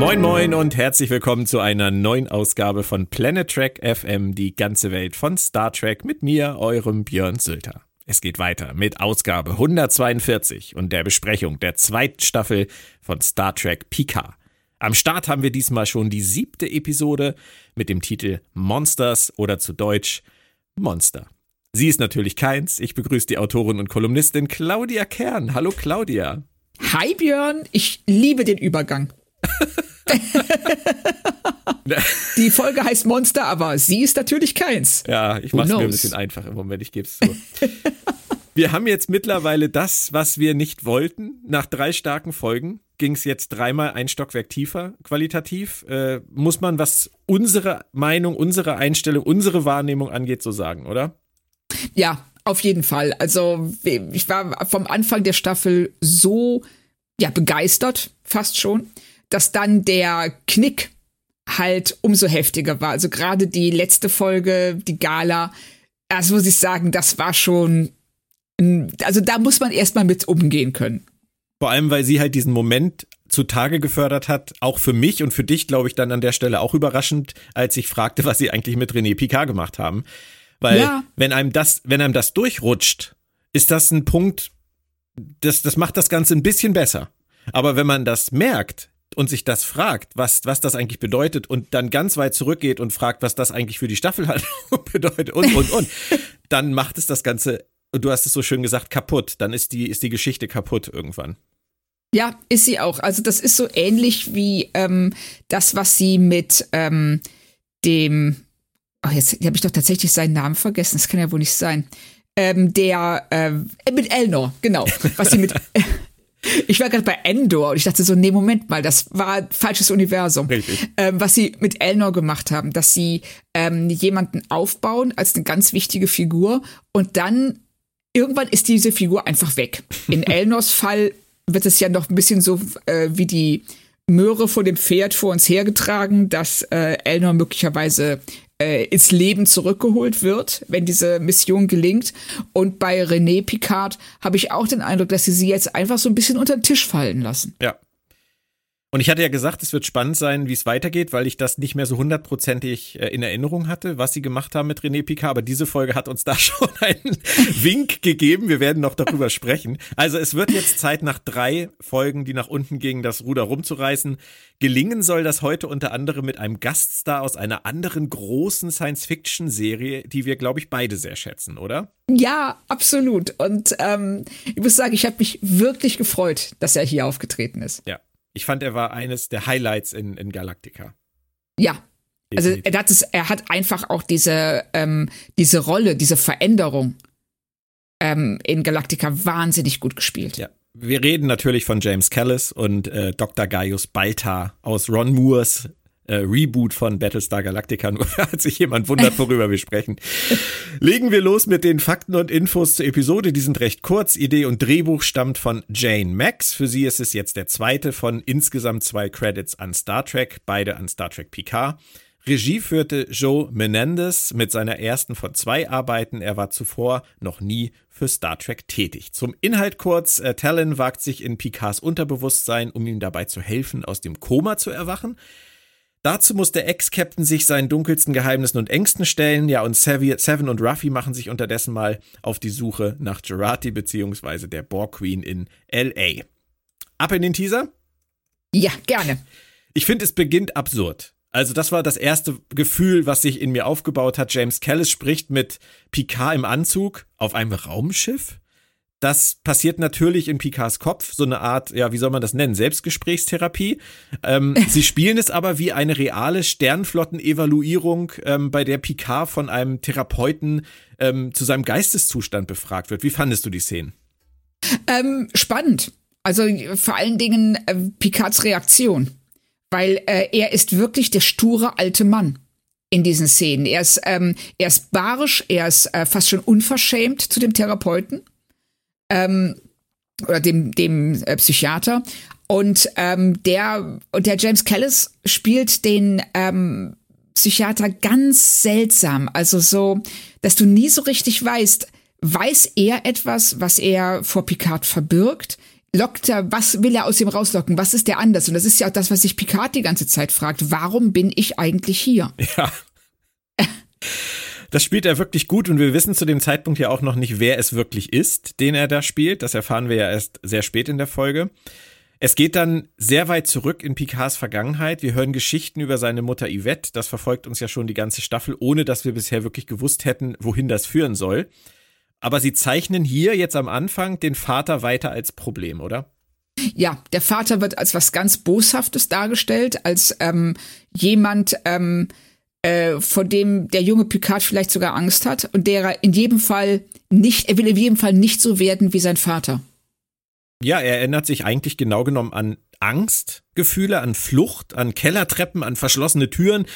Moin Moin und herzlich willkommen zu einer neuen Ausgabe von Planet Trek FM, die ganze Welt von Star Trek mit mir, eurem Björn Sülter. Es geht weiter mit Ausgabe 142 und der Besprechung der zweiten Staffel von Star Trek Picard. Am Start haben wir diesmal schon die siebte Episode mit dem Titel Monsters oder zu Deutsch Monster. Sie ist natürlich keins. Ich begrüße die Autorin und Kolumnistin Claudia Kern. Hallo Claudia. Hi Björn, ich liebe den Übergang. Die Folge heißt Monster, aber sie ist natürlich keins. Ja, ich mache es mir ein bisschen einfach im Moment, ich gebe es zu. wir haben jetzt mittlerweile das, was wir nicht wollten. Nach drei starken Folgen ging es jetzt dreimal ein Stockwerk tiefer qualitativ. Äh, muss man, was unsere Meinung, unsere Einstellung, unsere Wahrnehmung angeht, so sagen, oder? Ja, auf jeden Fall. Also ich war vom Anfang der Staffel so ja begeistert, fast schon dass dann der Knick halt umso heftiger war. Also gerade die letzte Folge, die Gala, also muss ich sagen, das war schon, also da muss man erstmal mit umgehen können. Vor allem, weil sie halt diesen Moment zutage gefördert hat, auch für mich und für dich, glaube ich, dann an der Stelle auch überraschend, als ich fragte, was sie eigentlich mit René Picard gemacht haben. Weil ja. wenn einem das, wenn einem das durchrutscht, ist das ein Punkt, das, das macht das Ganze ein bisschen besser. Aber wenn man das merkt, und sich das fragt, was, was das eigentlich bedeutet und dann ganz weit zurückgeht und fragt, was das eigentlich für die Staffelhandlung bedeutet und, und, und, dann macht es das Ganze, du hast es so schön gesagt, kaputt. Dann ist die, ist die Geschichte kaputt irgendwann. Ja, ist sie auch. Also das ist so ähnlich wie ähm, das, was sie mit ähm, dem, ach jetzt habe ich doch tatsächlich seinen Namen vergessen, das kann ja wohl nicht sein. Ähm, der äh, mit Elnor, genau, was sie mit Ich war gerade bei Endor und ich dachte so, nee, Moment mal, das war falsches Universum. Richtig. Ähm, was sie mit Elnor gemacht haben, dass sie ähm, jemanden aufbauen als eine ganz wichtige Figur und dann irgendwann ist diese Figur einfach weg. In Elnors Fall wird es ja noch ein bisschen so äh, wie die Möhre vor dem Pferd vor uns hergetragen, dass äh, Elnor möglicherweise äh, ins Leben zurückgeholt wird, wenn diese Mission gelingt. Und bei René Picard habe ich auch den Eindruck, dass sie sie jetzt einfach so ein bisschen unter den Tisch fallen lassen. Ja, und ich hatte ja gesagt, es wird spannend sein, wie es weitergeht, weil ich das nicht mehr so hundertprozentig äh, in Erinnerung hatte, was sie gemacht haben mit René Picard. Aber diese Folge hat uns da schon einen Wink gegeben. Wir werden noch darüber sprechen. Also es wird jetzt Zeit, nach drei Folgen, die nach unten gingen, das Ruder rumzureißen. Gelingen soll das heute unter anderem mit einem Gaststar aus einer anderen großen Science-Fiction-Serie, die wir, glaube ich, beide sehr schätzen, oder? Ja, absolut. Und ähm, ich muss sagen, ich habe mich wirklich gefreut, dass er hier aufgetreten ist. Ja. Ich fand, er war eines der Highlights in, in Galactica. Ja. Also er hat, es, er hat einfach auch diese, ähm, diese Rolle, diese Veränderung ähm, in Galactica wahnsinnig gut gespielt. Ja. Wir reden natürlich von James Callis und äh, Dr. Gaius Baltar aus Ron Moores äh, Reboot von Battlestar Galactica, nur falls sich jemand wundert, worüber wir sprechen. Legen wir los mit den Fakten und Infos zur Episode. Die sind recht kurz. Idee und Drehbuch stammt von Jane Max. Für sie ist es jetzt der zweite von insgesamt zwei Credits an Star Trek, beide an Star Trek Picard. Regie führte Joe Menendez mit seiner ersten von zwei Arbeiten. Er war zuvor noch nie für Star Trek tätig. Zum Inhalt kurz. Äh, Talon wagt sich in Picards Unterbewusstsein, um ihm dabei zu helfen, aus dem Koma zu erwachen. Dazu muss der Ex-Captain sich seinen dunkelsten Geheimnissen und Ängsten stellen. Ja, und Seven und Ruffy machen sich unterdessen mal auf die Suche nach Gerati bzw. der Borg Queen in L.A. Ab in den Teaser? Ja, gerne. Ich finde, es beginnt absurd. Also das war das erste Gefühl, was sich in mir aufgebaut hat. James Callis spricht mit Picard im Anzug auf einem Raumschiff. Das passiert natürlich in Picards Kopf, so eine Art, ja, wie soll man das nennen, Selbstgesprächstherapie. Ähm, sie spielen es aber wie eine reale Sternflotten-Evaluierung, ähm, bei der Picard von einem Therapeuten ähm, zu seinem Geisteszustand befragt wird. Wie fandest du die Szenen? Ähm, spannend. Also vor allen Dingen äh, Picards Reaktion. weil äh, er ist wirklich der sture alte Mann in diesen Szenen. Er ist, ähm, er ist barisch, er ist äh, fast schon unverschämt zu dem Therapeuten ähm, oder dem, dem äh, Psychiater. Und ähm, der, und der James Callis spielt den ähm, Psychiater ganz seltsam. Also so, dass du nie so richtig weißt, weiß er etwas, was er vor Picard verbirgt? Lockt er, was will er aus ihm rauslocken? Was ist der anders? Und das ist ja auch das, was sich Picard die ganze Zeit fragt. Warum bin ich eigentlich hier? Ja. Das spielt er wirklich gut und wir wissen zu dem Zeitpunkt ja auch noch nicht, wer es wirklich ist, den er da spielt. Das erfahren wir ja erst sehr spät in der Folge. Es geht dann sehr weit zurück in Picards Vergangenheit. Wir hören Geschichten über seine Mutter Yvette. Das verfolgt uns ja schon die ganze Staffel, ohne dass wir bisher wirklich gewusst hätten, wohin das führen soll. Aber sie zeichnen hier jetzt am Anfang den Vater weiter als Problem, oder? Ja, der Vater wird als was ganz Boshaftes dargestellt, als ähm, jemand, ähm, äh, vor dem der junge Picard vielleicht sogar Angst hat und der in jedem Fall nicht, er will in jedem Fall nicht so werden wie sein Vater. Ja, er erinnert sich eigentlich genau genommen an Angstgefühle, an Flucht, an Kellertreppen, an verschlossene Türen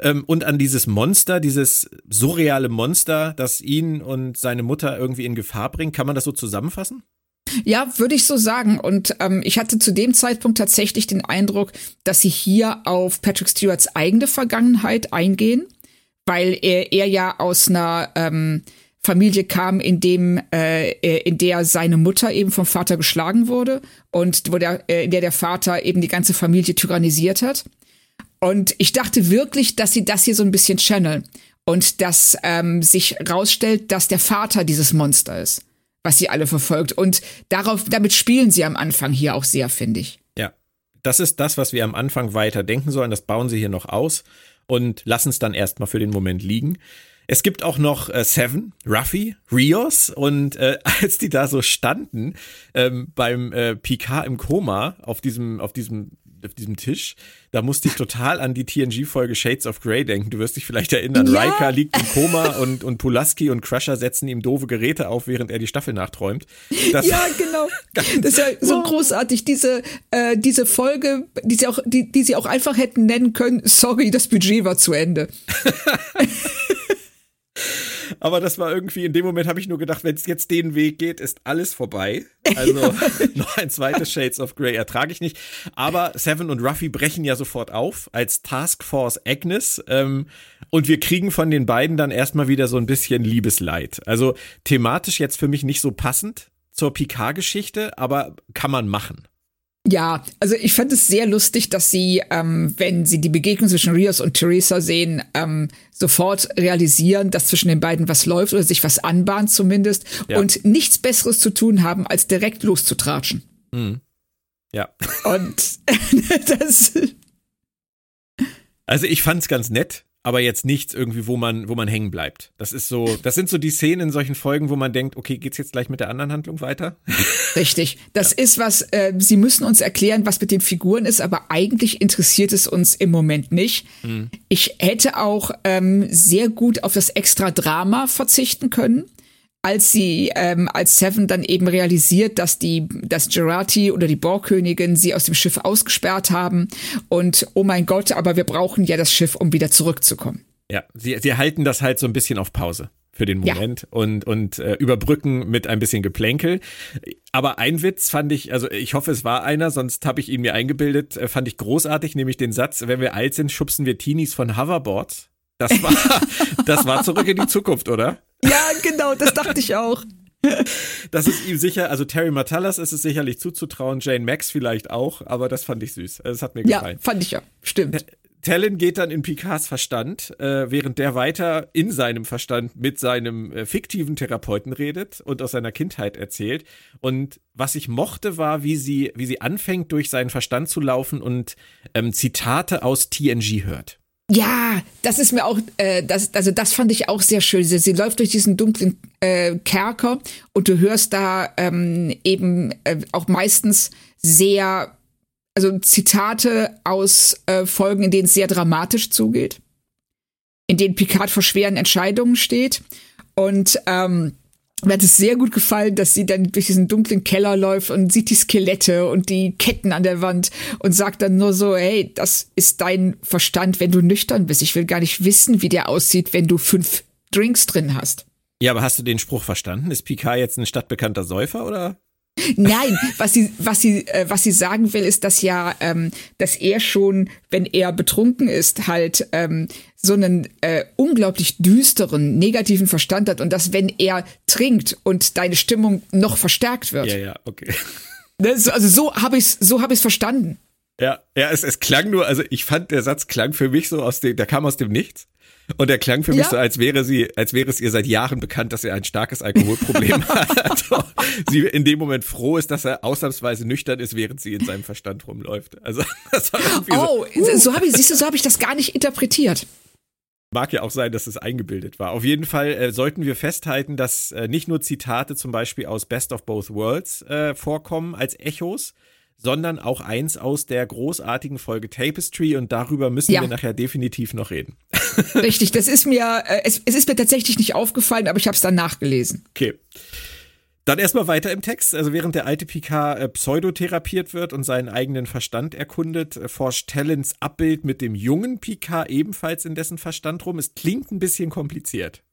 ähm, und an dieses Monster, dieses surreale Monster, das ihn und seine Mutter irgendwie in Gefahr bringt. Kann man das so zusammenfassen? Ja, würde ich so sagen. Und ähm, ich hatte zu dem Zeitpunkt tatsächlich den Eindruck, dass sie hier auf Patrick Stewarts eigene Vergangenheit eingehen, weil er, er ja aus einer ähm, Familie kam, in dem, äh, in der seine Mutter eben vom Vater geschlagen wurde und wo der, äh, in der der Vater eben die ganze Familie tyrannisiert hat. Und ich dachte wirklich, dass sie das hier so ein bisschen channeln und dass ähm, sich rausstellt, dass der Vater dieses Monster ist was sie alle verfolgt. Und darauf, damit spielen sie am Anfang hier auch sehr, finde ich. Ja, das ist das, was wir am Anfang weiter denken sollen. Das bauen sie hier noch aus und lassen es dann erstmal für den Moment liegen. Es gibt auch noch äh, Seven, Ruffy, Rios und äh, als die da so standen ähm, beim äh, Picard im Koma auf diesem auf diesem auf diesem Tisch, da musste ich total an die TNG-Folge Shades of Grey denken. Du wirst dich vielleicht erinnern. Ja. Riker liegt im Koma und, und Pulaski und Crusher setzen ihm doofe Geräte auf, während er die Staffel nachträumt. Das ja, genau. Das ist ja so großartig. Diese, äh, diese Folge, die sie, auch, die, die sie auch einfach hätten nennen können, sorry, das Budget war zu Ende. Aber das war irgendwie, in dem Moment habe ich nur gedacht, wenn es jetzt den Weg geht, ist alles vorbei. Also noch ein zweites Shades of Grey ertrage ich nicht. Aber Seven und Ruffy brechen ja sofort auf als Task Force Agnes. Ähm, und wir kriegen von den beiden dann erstmal wieder so ein bisschen Liebesleid. Also thematisch jetzt für mich nicht so passend zur Picard-Geschichte, aber kann man machen. Ja, also ich fand es sehr lustig, dass sie, ähm, wenn sie die Begegnung zwischen Rios und Theresa sehen, ähm, sofort realisieren, dass zwischen den beiden was läuft oder sich was anbahnt zumindest ja. und nichts Besseres zu tun haben, als direkt loszutratschen. Mhm. Ja. Und das. Also ich fand's ganz nett aber jetzt nichts irgendwie, wo man, wo man hängen bleibt. Das ist so, das sind so die Szenen in solchen Folgen, wo man denkt, okay, geht's jetzt gleich mit der anderen Handlung weiter? Richtig. Das ja. ist was, äh, sie müssen uns erklären, was mit den Figuren ist, aber eigentlich interessiert es uns im Moment nicht. Mhm. Ich hätte auch ähm, sehr gut auf das extra Drama verzichten können als sie, ähm, als Seven dann eben realisiert, dass die, dass Gerati oder die Borgkönigin sie aus dem Schiff ausgesperrt haben und oh mein Gott, aber wir brauchen ja das Schiff, um wieder zurückzukommen. Ja, sie, sie halten das halt so ein bisschen auf Pause für den Moment ja. und, und äh, überbrücken mit ein bisschen Geplänkel. Aber ein Witz fand ich, also ich hoffe, es war einer, sonst habe ich ihn mir eingebildet, äh, fand ich großartig, nämlich den Satz, wenn wir alt sind, schubsen wir Teenies von Hoverboards. Das war, das war zurück in die Zukunft, oder? Ja, genau, das dachte ich auch. Das ist ihm sicher, also Terry Matalas ist es sicherlich zuzutrauen, Jane Max vielleicht auch, aber das fand ich süß. Das hat mir gefallen. Ja, fand ich ja, stimmt. Talon geht dann in Picards Verstand, äh, während der weiter in seinem Verstand mit seinem äh, fiktiven Therapeuten redet und aus seiner Kindheit erzählt. Und was ich mochte, war, wie sie, wie sie anfängt, durch seinen Verstand zu laufen und ähm, Zitate aus TNG hört. Ja, das ist mir auch, äh, das, also das fand ich auch sehr schön. Sie, sie läuft durch diesen dunklen äh, Kerker und du hörst da ähm, eben äh, auch meistens sehr, also Zitate aus äh, Folgen, in denen es sehr dramatisch zugeht, in denen Picard vor schweren Entscheidungen steht. Und ähm, mir hat es sehr gut gefallen, dass sie dann durch diesen dunklen Keller läuft und sieht die Skelette und die Ketten an der Wand und sagt dann nur so, hey, das ist dein Verstand, wenn du nüchtern bist. Ich will gar nicht wissen, wie der aussieht, wenn du fünf Drinks drin hast. Ja, aber hast du den Spruch verstanden? Ist Picard jetzt ein stadtbekannter Säufer oder? Nein, was sie, was sie, äh, was sie sagen will, ist, dass ja, ähm, dass er schon, wenn er betrunken ist, halt ähm, so einen äh, unglaublich düsteren, negativen Verstand hat und dass wenn er trinkt und deine Stimmung noch verstärkt wird. Ja, ja, okay. Das, also so habe ich so habe ich es verstanden. Ja, ja, es, es klang nur, also ich fand der Satz klang für mich so aus dem, der kam aus dem Nichts. Und er klang für mich ja. so, als wäre sie, als wäre es ihr seit Jahren bekannt, dass er ein starkes Alkoholproblem hat. sie in dem Moment froh ist, dass er ausnahmsweise nüchtern ist, während sie in seinem Verstand rumläuft. Also das war oh, so, uh. so habe ich, siehst du, so habe ich das gar nicht interpretiert. Mag ja auch sein, dass es eingebildet war. Auf jeden Fall äh, sollten wir festhalten, dass äh, nicht nur Zitate zum Beispiel aus Best of Both Worlds äh, vorkommen als Echos, sondern auch eins aus der großartigen Folge Tapestry und darüber müssen ja. wir nachher definitiv noch reden. Richtig, das ist mir, äh, es, es ist mir tatsächlich nicht aufgefallen, aber ich habe es dann nachgelesen. Okay. Dann erstmal weiter im Text. Also während der alte Picard äh, pseudotherapiert wird und seinen eigenen Verstand erkundet, äh, forscht Talents Abbild mit dem jungen Picard ebenfalls in dessen Verstand rum. Es klingt ein bisschen kompliziert.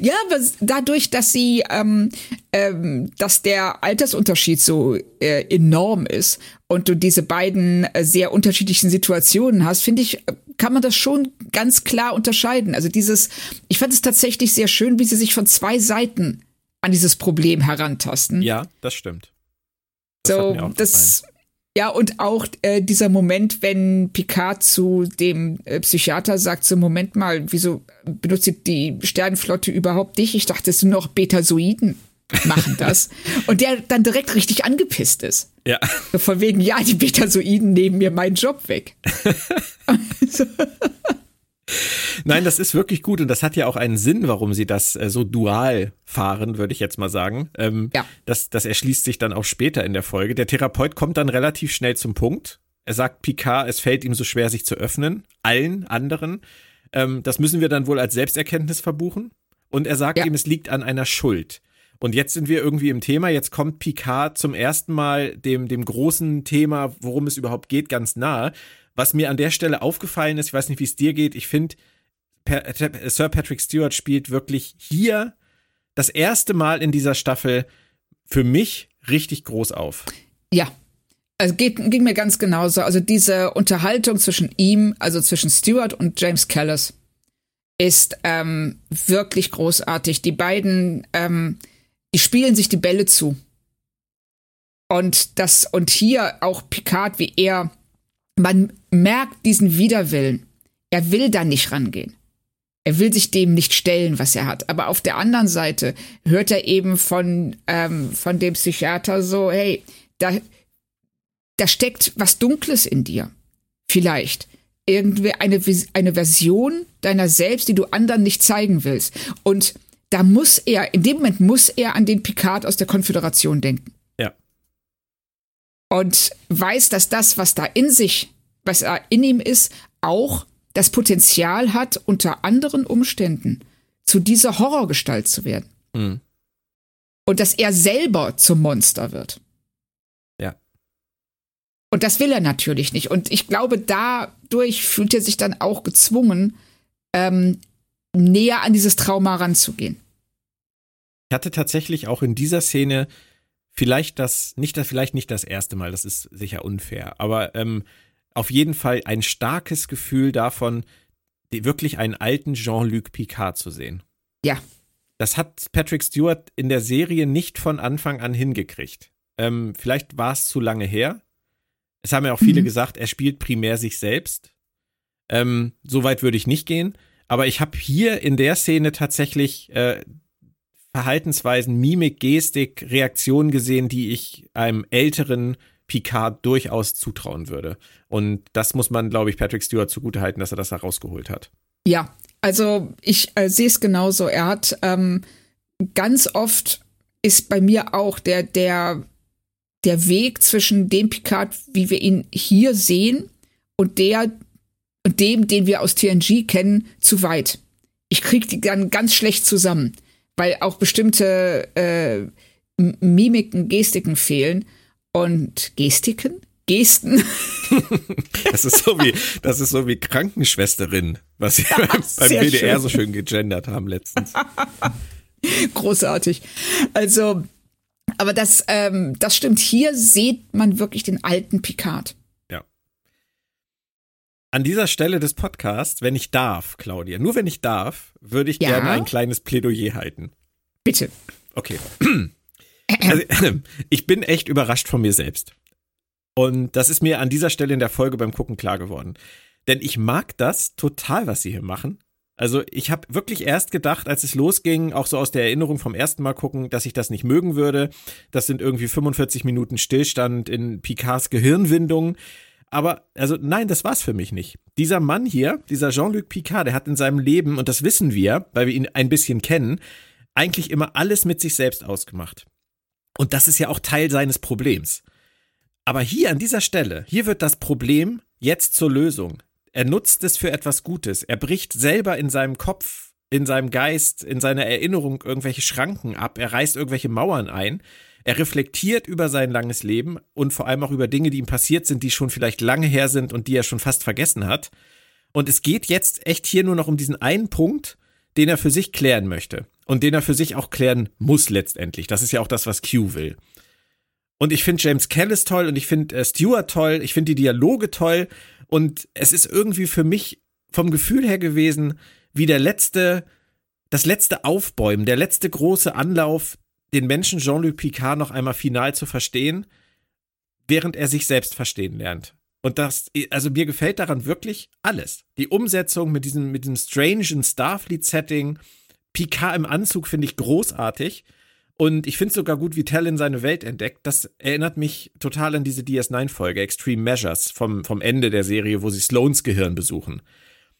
Ja, aber dadurch, dass sie, ähm, ähm, dass der Altersunterschied so äh, enorm ist und du diese beiden äh, sehr unterschiedlichen Situationen hast, finde ich, kann man das schon ganz klar unterscheiden. Also dieses, ich fand es tatsächlich sehr schön, wie sie sich von zwei Seiten an dieses Problem herantasten. Ja, das stimmt. Das so, das, ja, und auch äh, dieser Moment, wenn Picard zu dem äh, Psychiater sagt, so Moment mal, wieso benutzt die Sternenflotte überhaupt dich? Ich dachte, es sind noch Betasoiden machen das. und der dann direkt richtig angepisst ist. Ja. So von wegen, ja, die Betasoiden nehmen mir meinen Job weg. Nein, das ist wirklich gut und das hat ja auch einen Sinn, warum sie das äh, so dual fahren, würde ich jetzt mal sagen. Ähm, ja. das, das erschließt sich dann auch später in der Folge. Der Therapeut kommt dann relativ schnell zum Punkt. Er sagt Picard, es fällt ihm so schwer, sich zu öffnen, allen anderen. Ähm, das müssen wir dann wohl als Selbsterkenntnis verbuchen. Und er sagt ja. ihm, es liegt an einer Schuld. Und jetzt sind wir irgendwie im Thema. Jetzt kommt Picard zum ersten Mal dem, dem großen Thema, worum es überhaupt geht, ganz nahe. Was mir an der Stelle aufgefallen ist, ich weiß nicht, wie es dir geht, ich finde, Sir Patrick Stewart spielt wirklich hier das erste Mal in dieser Staffel für mich richtig groß auf. Ja. Also geht, ging mir ganz genauso. Also diese Unterhaltung zwischen ihm, also zwischen Stewart und James Callis, ist ähm, wirklich großartig. Die beiden, ähm, die spielen sich die Bälle zu. Und das, und hier auch Picard, wie er man merkt diesen Widerwillen. Er will da nicht rangehen. Er will sich dem nicht stellen, was er hat. Aber auf der anderen Seite hört er eben von, ähm, von dem Psychiater so, hey, da, da steckt was Dunkles in dir. Vielleicht. Irgendwie eine, eine Version deiner selbst, die du anderen nicht zeigen willst. Und da muss er, in dem Moment muss er an den Picard aus der Konföderation denken und weiß, dass das, was da in sich, was da in ihm ist, auch das Potenzial hat, unter anderen Umständen zu dieser Horrorgestalt zu werden. Mhm. Und dass er selber zum Monster wird. Ja. Und das will er natürlich nicht. Und ich glaube, dadurch fühlt er sich dann auch gezwungen, ähm, näher an dieses Trauma ranzugehen. Ich hatte tatsächlich auch in dieser Szene vielleicht das, nicht das, vielleicht nicht das erste Mal, das ist sicher unfair, aber ähm, auf jeden Fall ein starkes Gefühl davon, wirklich einen alten Jean-Luc Picard zu sehen. Ja. Das hat Patrick Stewart in der Serie nicht von Anfang an hingekriegt. Ähm, vielleicht war es zu lange her. Es haben ja auch viele mhm. gesagt, er spielt primär sich selbst. Ähm, so weit würde ich nicht gehen. Aber ich habe hier in der Szene tatsächlich äh, Verhaltensweisen, Mimik, Gestik, Reaktionen gesehen, die ich einem älteren Picard durchaus zutrauen würde. Und das muss man, glaube ich, Patrick Stewart zugutehalten, dass er das herausgeholt hat. Ja, also ich äh, sehe es genauso. Er hat ähm, ganz oft ist bei mir auch der, der, der Weg zwischen dem Picard, wie wir ihn hier sehen, und der und dem, den wir aus TNG kennen, zu weit. Ich kriege die dann ganz schlecht zusammen weil auch bestimmte äh, Mimiken, Gestiken fehlen. Und Gestiken? Gesten. das ist so wie, das ist so wie Krankenschwesterin, was sie ja, beim, beim WDR schön. so schön gegendert haben letztens. Großartig. Also, aber das, ähm, das stimmt. Hier sieht man wirklich den alten Picard. An dieser Stelle des Podcasts, wenn ich darf, Claudia, nur wenn ich darf, würde ich ja? gerne ein kleines Plädoyer halten. Bitte. Okay. Also, ich bin echt überrascht von mir selbst. Und das ist mir an dieser Stelle in der Folge beim Gucken klar geworden. Denn ich mag das total, was sie hier machen. Also ich habe wirklich erst gedacht, als es losging, auch so aus der Erinnerung vom ersten Mal gucken, dass ich das nicht mögen würde. Das sind irgendwie 45 Minuten Stillstand in Picards Gehirnwindung. Aber, also nein, das war's für mich nicht. Dieser Mann hier, dieser Jean-Luc Picard, der hat in seinem Leben, und das wissen wir, weil wir ihn ein bisschen kennen, eigentlich immer alles mit sich selbst ausgemacht. Und das ist ja auch Teil seines Problems. Aber hier an dieser Stelle, hier wird das Problem jetzt zur Lösung. Er nutzt es für etwas Gutes. Er bricht selber in seinem Kopf, in seinem Geist, in seiner Erinnerung irgendwelche Schranken ab. Er reißt irgendwelche Mauern ein. Er reflektiert über sein langes Leben und vor allem auch über Dinge, die ihm passiert sind, die schon vielleicht lange her sind und die er schon fast vergessen hat. Und es geht jetzt echt hier nur noch um diesen einen Punkt, den er für sich klären möchte und den er für sich auch klären muss letztendlich. Das ist ja auch das, was Q will. Und ich finde James Callis toll und ich finde äh, Stewart toll, ich finde die Dialoge toll und es ist irgendwie für mich vom Gefühl her gewesen, wie der letzte, das letzte Aufbäumen, der letzte große Anlauf, den Menschen Jean-Luc Picard noch einmal final zu verstehen, während er sich selbst verstehen lernt. Und das, also mir gefällt daran wirklich alles. Die Umsetzung mit diesem, mit diesem strangen Starfleet-Setting, Picard im Anzug finde ich großartig. Und ich finde sogar gut, wie Talon seine Welt entdeckt. Das erinnert mich total an diese DS9-Folge, Extreme Measures, vom, vom Ende der Serie, wo sie Sloans Gehirn besuchen.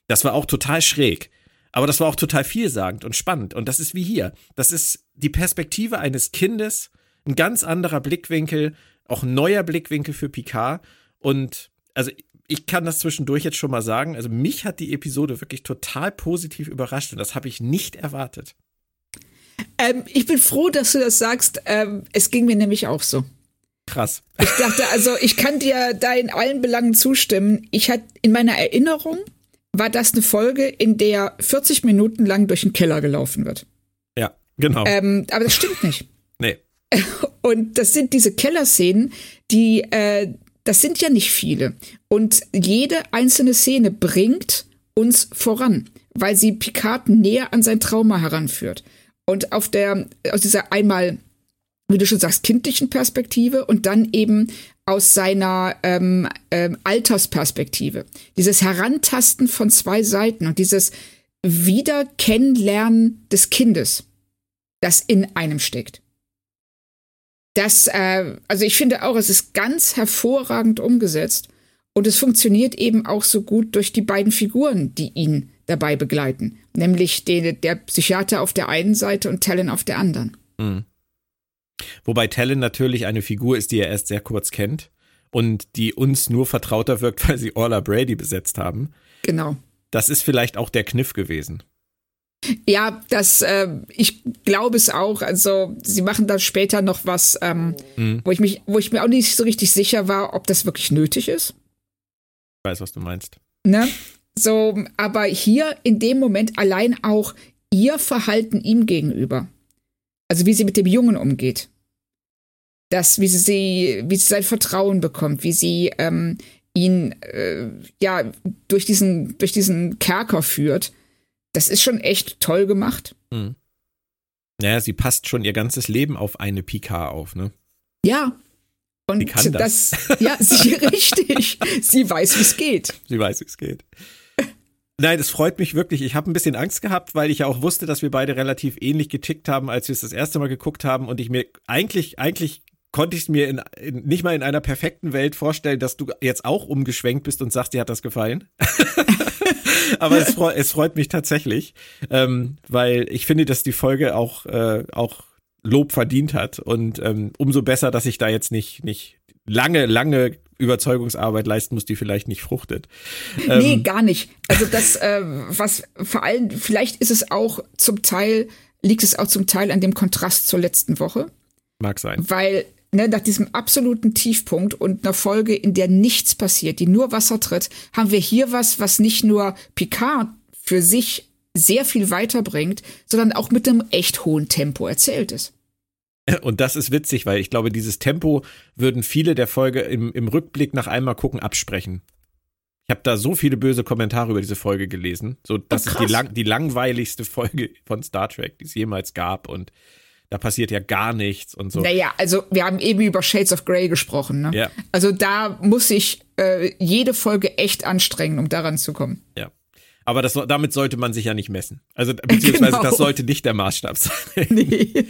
Das war auch total schräg. Aber das war auch total vielsagend und spannend. Und das ist wie hier. Das ist die Perspektive eines Kindes, ein ganz anderer Blickwinkel, auch ein neuer Blickwinkel für Picard. Und also ich kann das zwischendurch jetzt schon mal sagen. Also mich hat die Episode wirklich total positiv überrascht und das habe ich nicht erwartet. Ähm, ich bin froh, dass du das sagst. Ähm, es ging mir nämlich auch so. Krass. Ich dachte, also ich kann dir da in allen Belangen zustimmen. Ich hatte in meiner Erinnerung war das eine Folge, in der 40 Minuten lang durch den Keller gelaufen wird. Ja, genau. Ähm, aber das stimmt nicht. nee. Und das sind diese Kellerszenen, die, äh, das sind ja nicht viele. Und jede einzelne Szene bringt uns voran, weil sie Picard näher an sein Trauma heranführt. Und auf der, aus dieser einmal, wie du schon sagst, kindlichen Perspektive und dann eben aus seiner ähm, ähm, Altersperspektive. Dieses Herantasten von zwei Seiten und dieses Wiederkennenlernen des Kindes, das in einem steckt. Das, äh, also ich finde auch, es ist ganz hervorragend umgesetzt und es funktioniert eben auch so gut durch die beiden Figuren, die ihn dabei begleiten. Nämlich den, der Psychiater auf der einen Seite und Talon auf der anderen. Mhm. Wobei Talon natürlich eine Figur ist, die er erst sehr kurz kennt und die uns nur vertrauter wirkt, weil sie Orla Brady besetzt haben. Genau. Das ist vielleicht auch der Kniff gewesen. Ja, das, äh, ich glaube es auch. Also sie machen dann später noch was, ähm, mhm. wo ich mich, wo ich mir auch nicht so richtig sicher war, ob das wirklich nötig ist. Ich weiß, was du meinst. Ne? So, aber hier in dem Moment allein auch ihr Verhalten ihm gegenüber. Also wie sie mit dem Jungen umgeht. Das, wie sie, wie sie sein Vertrauen bekommt, wie sie ähm, ihn äh, ja durch diesen, durch diesen Kerker führt. Das ist schon echt toll gemacht. Mhm. Naja, sie passt schon ihr ganzes Leben auf eine Picard auf, ne? Ja, und sie kann das. das ja, sie richtig. Sie weiß, wie es geht. Sie weiß, wie es geht. Nein, es freut mich wirklich. Ich habe ein bisschen Angst gehabt, weil ich ja auch wusste, dass wir beide relativ ähnlich getickt haben, als wir es das erste Mal geguckt haben und ich mir eigentlich, eigentlich konnte ich es mir in, in, nicht mal in einer perfekten Welt vorstellen, dass du jetzt auch umgeschwenkt bist und sagst, dir hat das gefallen. Aber es, freu, es, freut mich tatsächlich, ähm, weil ich finde, dass die Folge auch, äh, auch Lob verdient hat und ähm, umso besser, dass ich da jetzt nicht, nicht lange, lange Überzeugungsarbeit leisten muss, die vielleicht nicht fruchtet. Ähm, nee, gar nicht. Also das, äh, was vor allem, vielleicht ist es auch zum Teil liegt es auch zum Teil an dem Kontrast zur letzten Woche. Mag sein. Weil ne, nach diesem absoluten Tiefpunkt und einer Folge, in der nichts passiert, die nur Wasser tritt, haben wir hier was, was nicht nur Picard für sich sehr viel weiterbringt, sondern auch mit einem echt hohen Tempo erzählt ist. Und das ist witzig, weil ich glaube, dieses Tempo würden viele der Folge im, im Rückblick nach einmal gucken absprechen. Ich habe da so viele böse Kommentare über diese Folge gelesen. So, das oh, ist die, lang, die langweiligste Folge von Star Trek, die es jemals gab. Und da passiert ja gar nichts und so. Naja, also wir haben eben über Shades of Grey gesprochen. Ne? Ja. Also da muss sich äh, jede Folge echt anstrengen, um daran zu kommen. Ja. Aber das, damit sollte man sich ja nicht messen. Also beziehungsweise genau. das sollte nicht der Maßstab sein. Nee.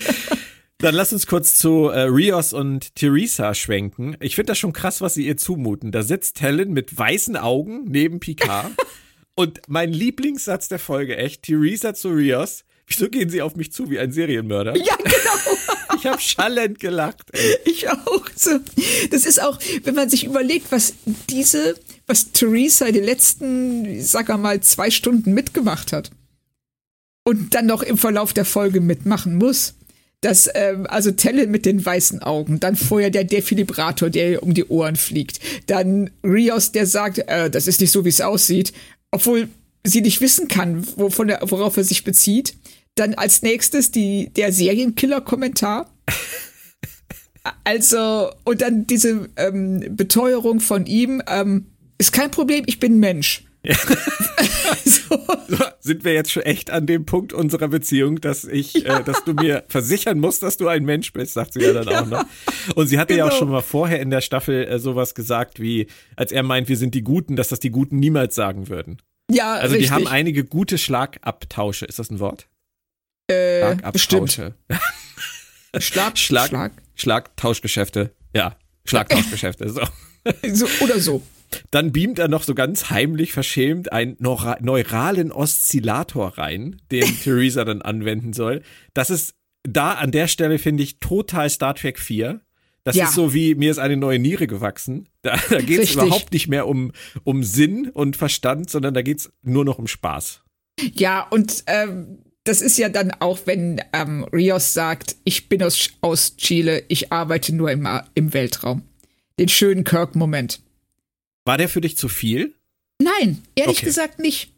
Dann lass uns kurz zu äh, Rios und Theresa schwenken. Ich finde das schon krass, was sie ihr zumuten. Da sitzt Helen mit weißen Augen neben Picard. und mein Lieblingssatz der Folge, echt, Theresa zu Rios. Wieso gehen sie auf mich zu wie ein Serienmörder? Ja, genau. ich habe schallend gelacht. Ey. Ich auch. So. Das ist auch, wenn man sich überlegt, was diese, was Theresa die letzten, sag mal, zwei Stunden mitgemacht hat. Und dann noch im Verlauf der Folge mitmachen muss dass ähm, also Tellen mit den weißen Augen, dann vorher der Defilibrator, der um die Ohren fliegt, dann Rios, der sagt, äh, das ist nicht so, wie es aussieht, obwohl sie nicht wissen kann, wovon er, worauf er sich bezieht. Dann als nächstes die, der Serienkiller-Kommentar. also, und dann diese ähm, Beteuerung von ihm, ähm, ist kein Problem, ich bin Mensch. Ja. so. Sind wir jetzt schon echt an dem Punkt unserer Beziehung, dass ich, ja. äh, dass du mir versichern musst, dass du ein Mensch bist, sagt sie ja dann ja. auch noch. Und sie hatte genau. ja auch genau. schon mal vorher in der Staffel äh, sowas gesagt, wie, als er meint, wir sind die Guten, dass das die Guten niemals sagen würden. Ja, Also richtig. die haben einige gute Schlagabtausche. Ist das ein Wort? Äh, Schlagabtausche. Schlag, Schlag, Schlag. Schlagtauschgeschäfte. Ja, Schlagtauschgeschäfte. So. so. Oder so. Dann beamt er noch so ganz heimlich verschämt einen neuralen Oszillator rein, den Theresa dann anwenden soll. Das ist da an der Stelle, finde ich, total Star Trek 4. Das ja. ist so wie, mir ist eine neue Niere gewachsen. Da, da geht es überhaupt nicht mehr um, um Sinn und Verstand, sondern da geht es nur noch um Spaß. Ja, und ähm, das ist ja dann auch, wenn ähm, Rios sagt, ich bin aus, aus Chile, ich arbeite nur im, im Weltraum. Den schönen Kirk-Moment. War der für dich zu viel? Nein, ehrlich okay. gesagt nicht.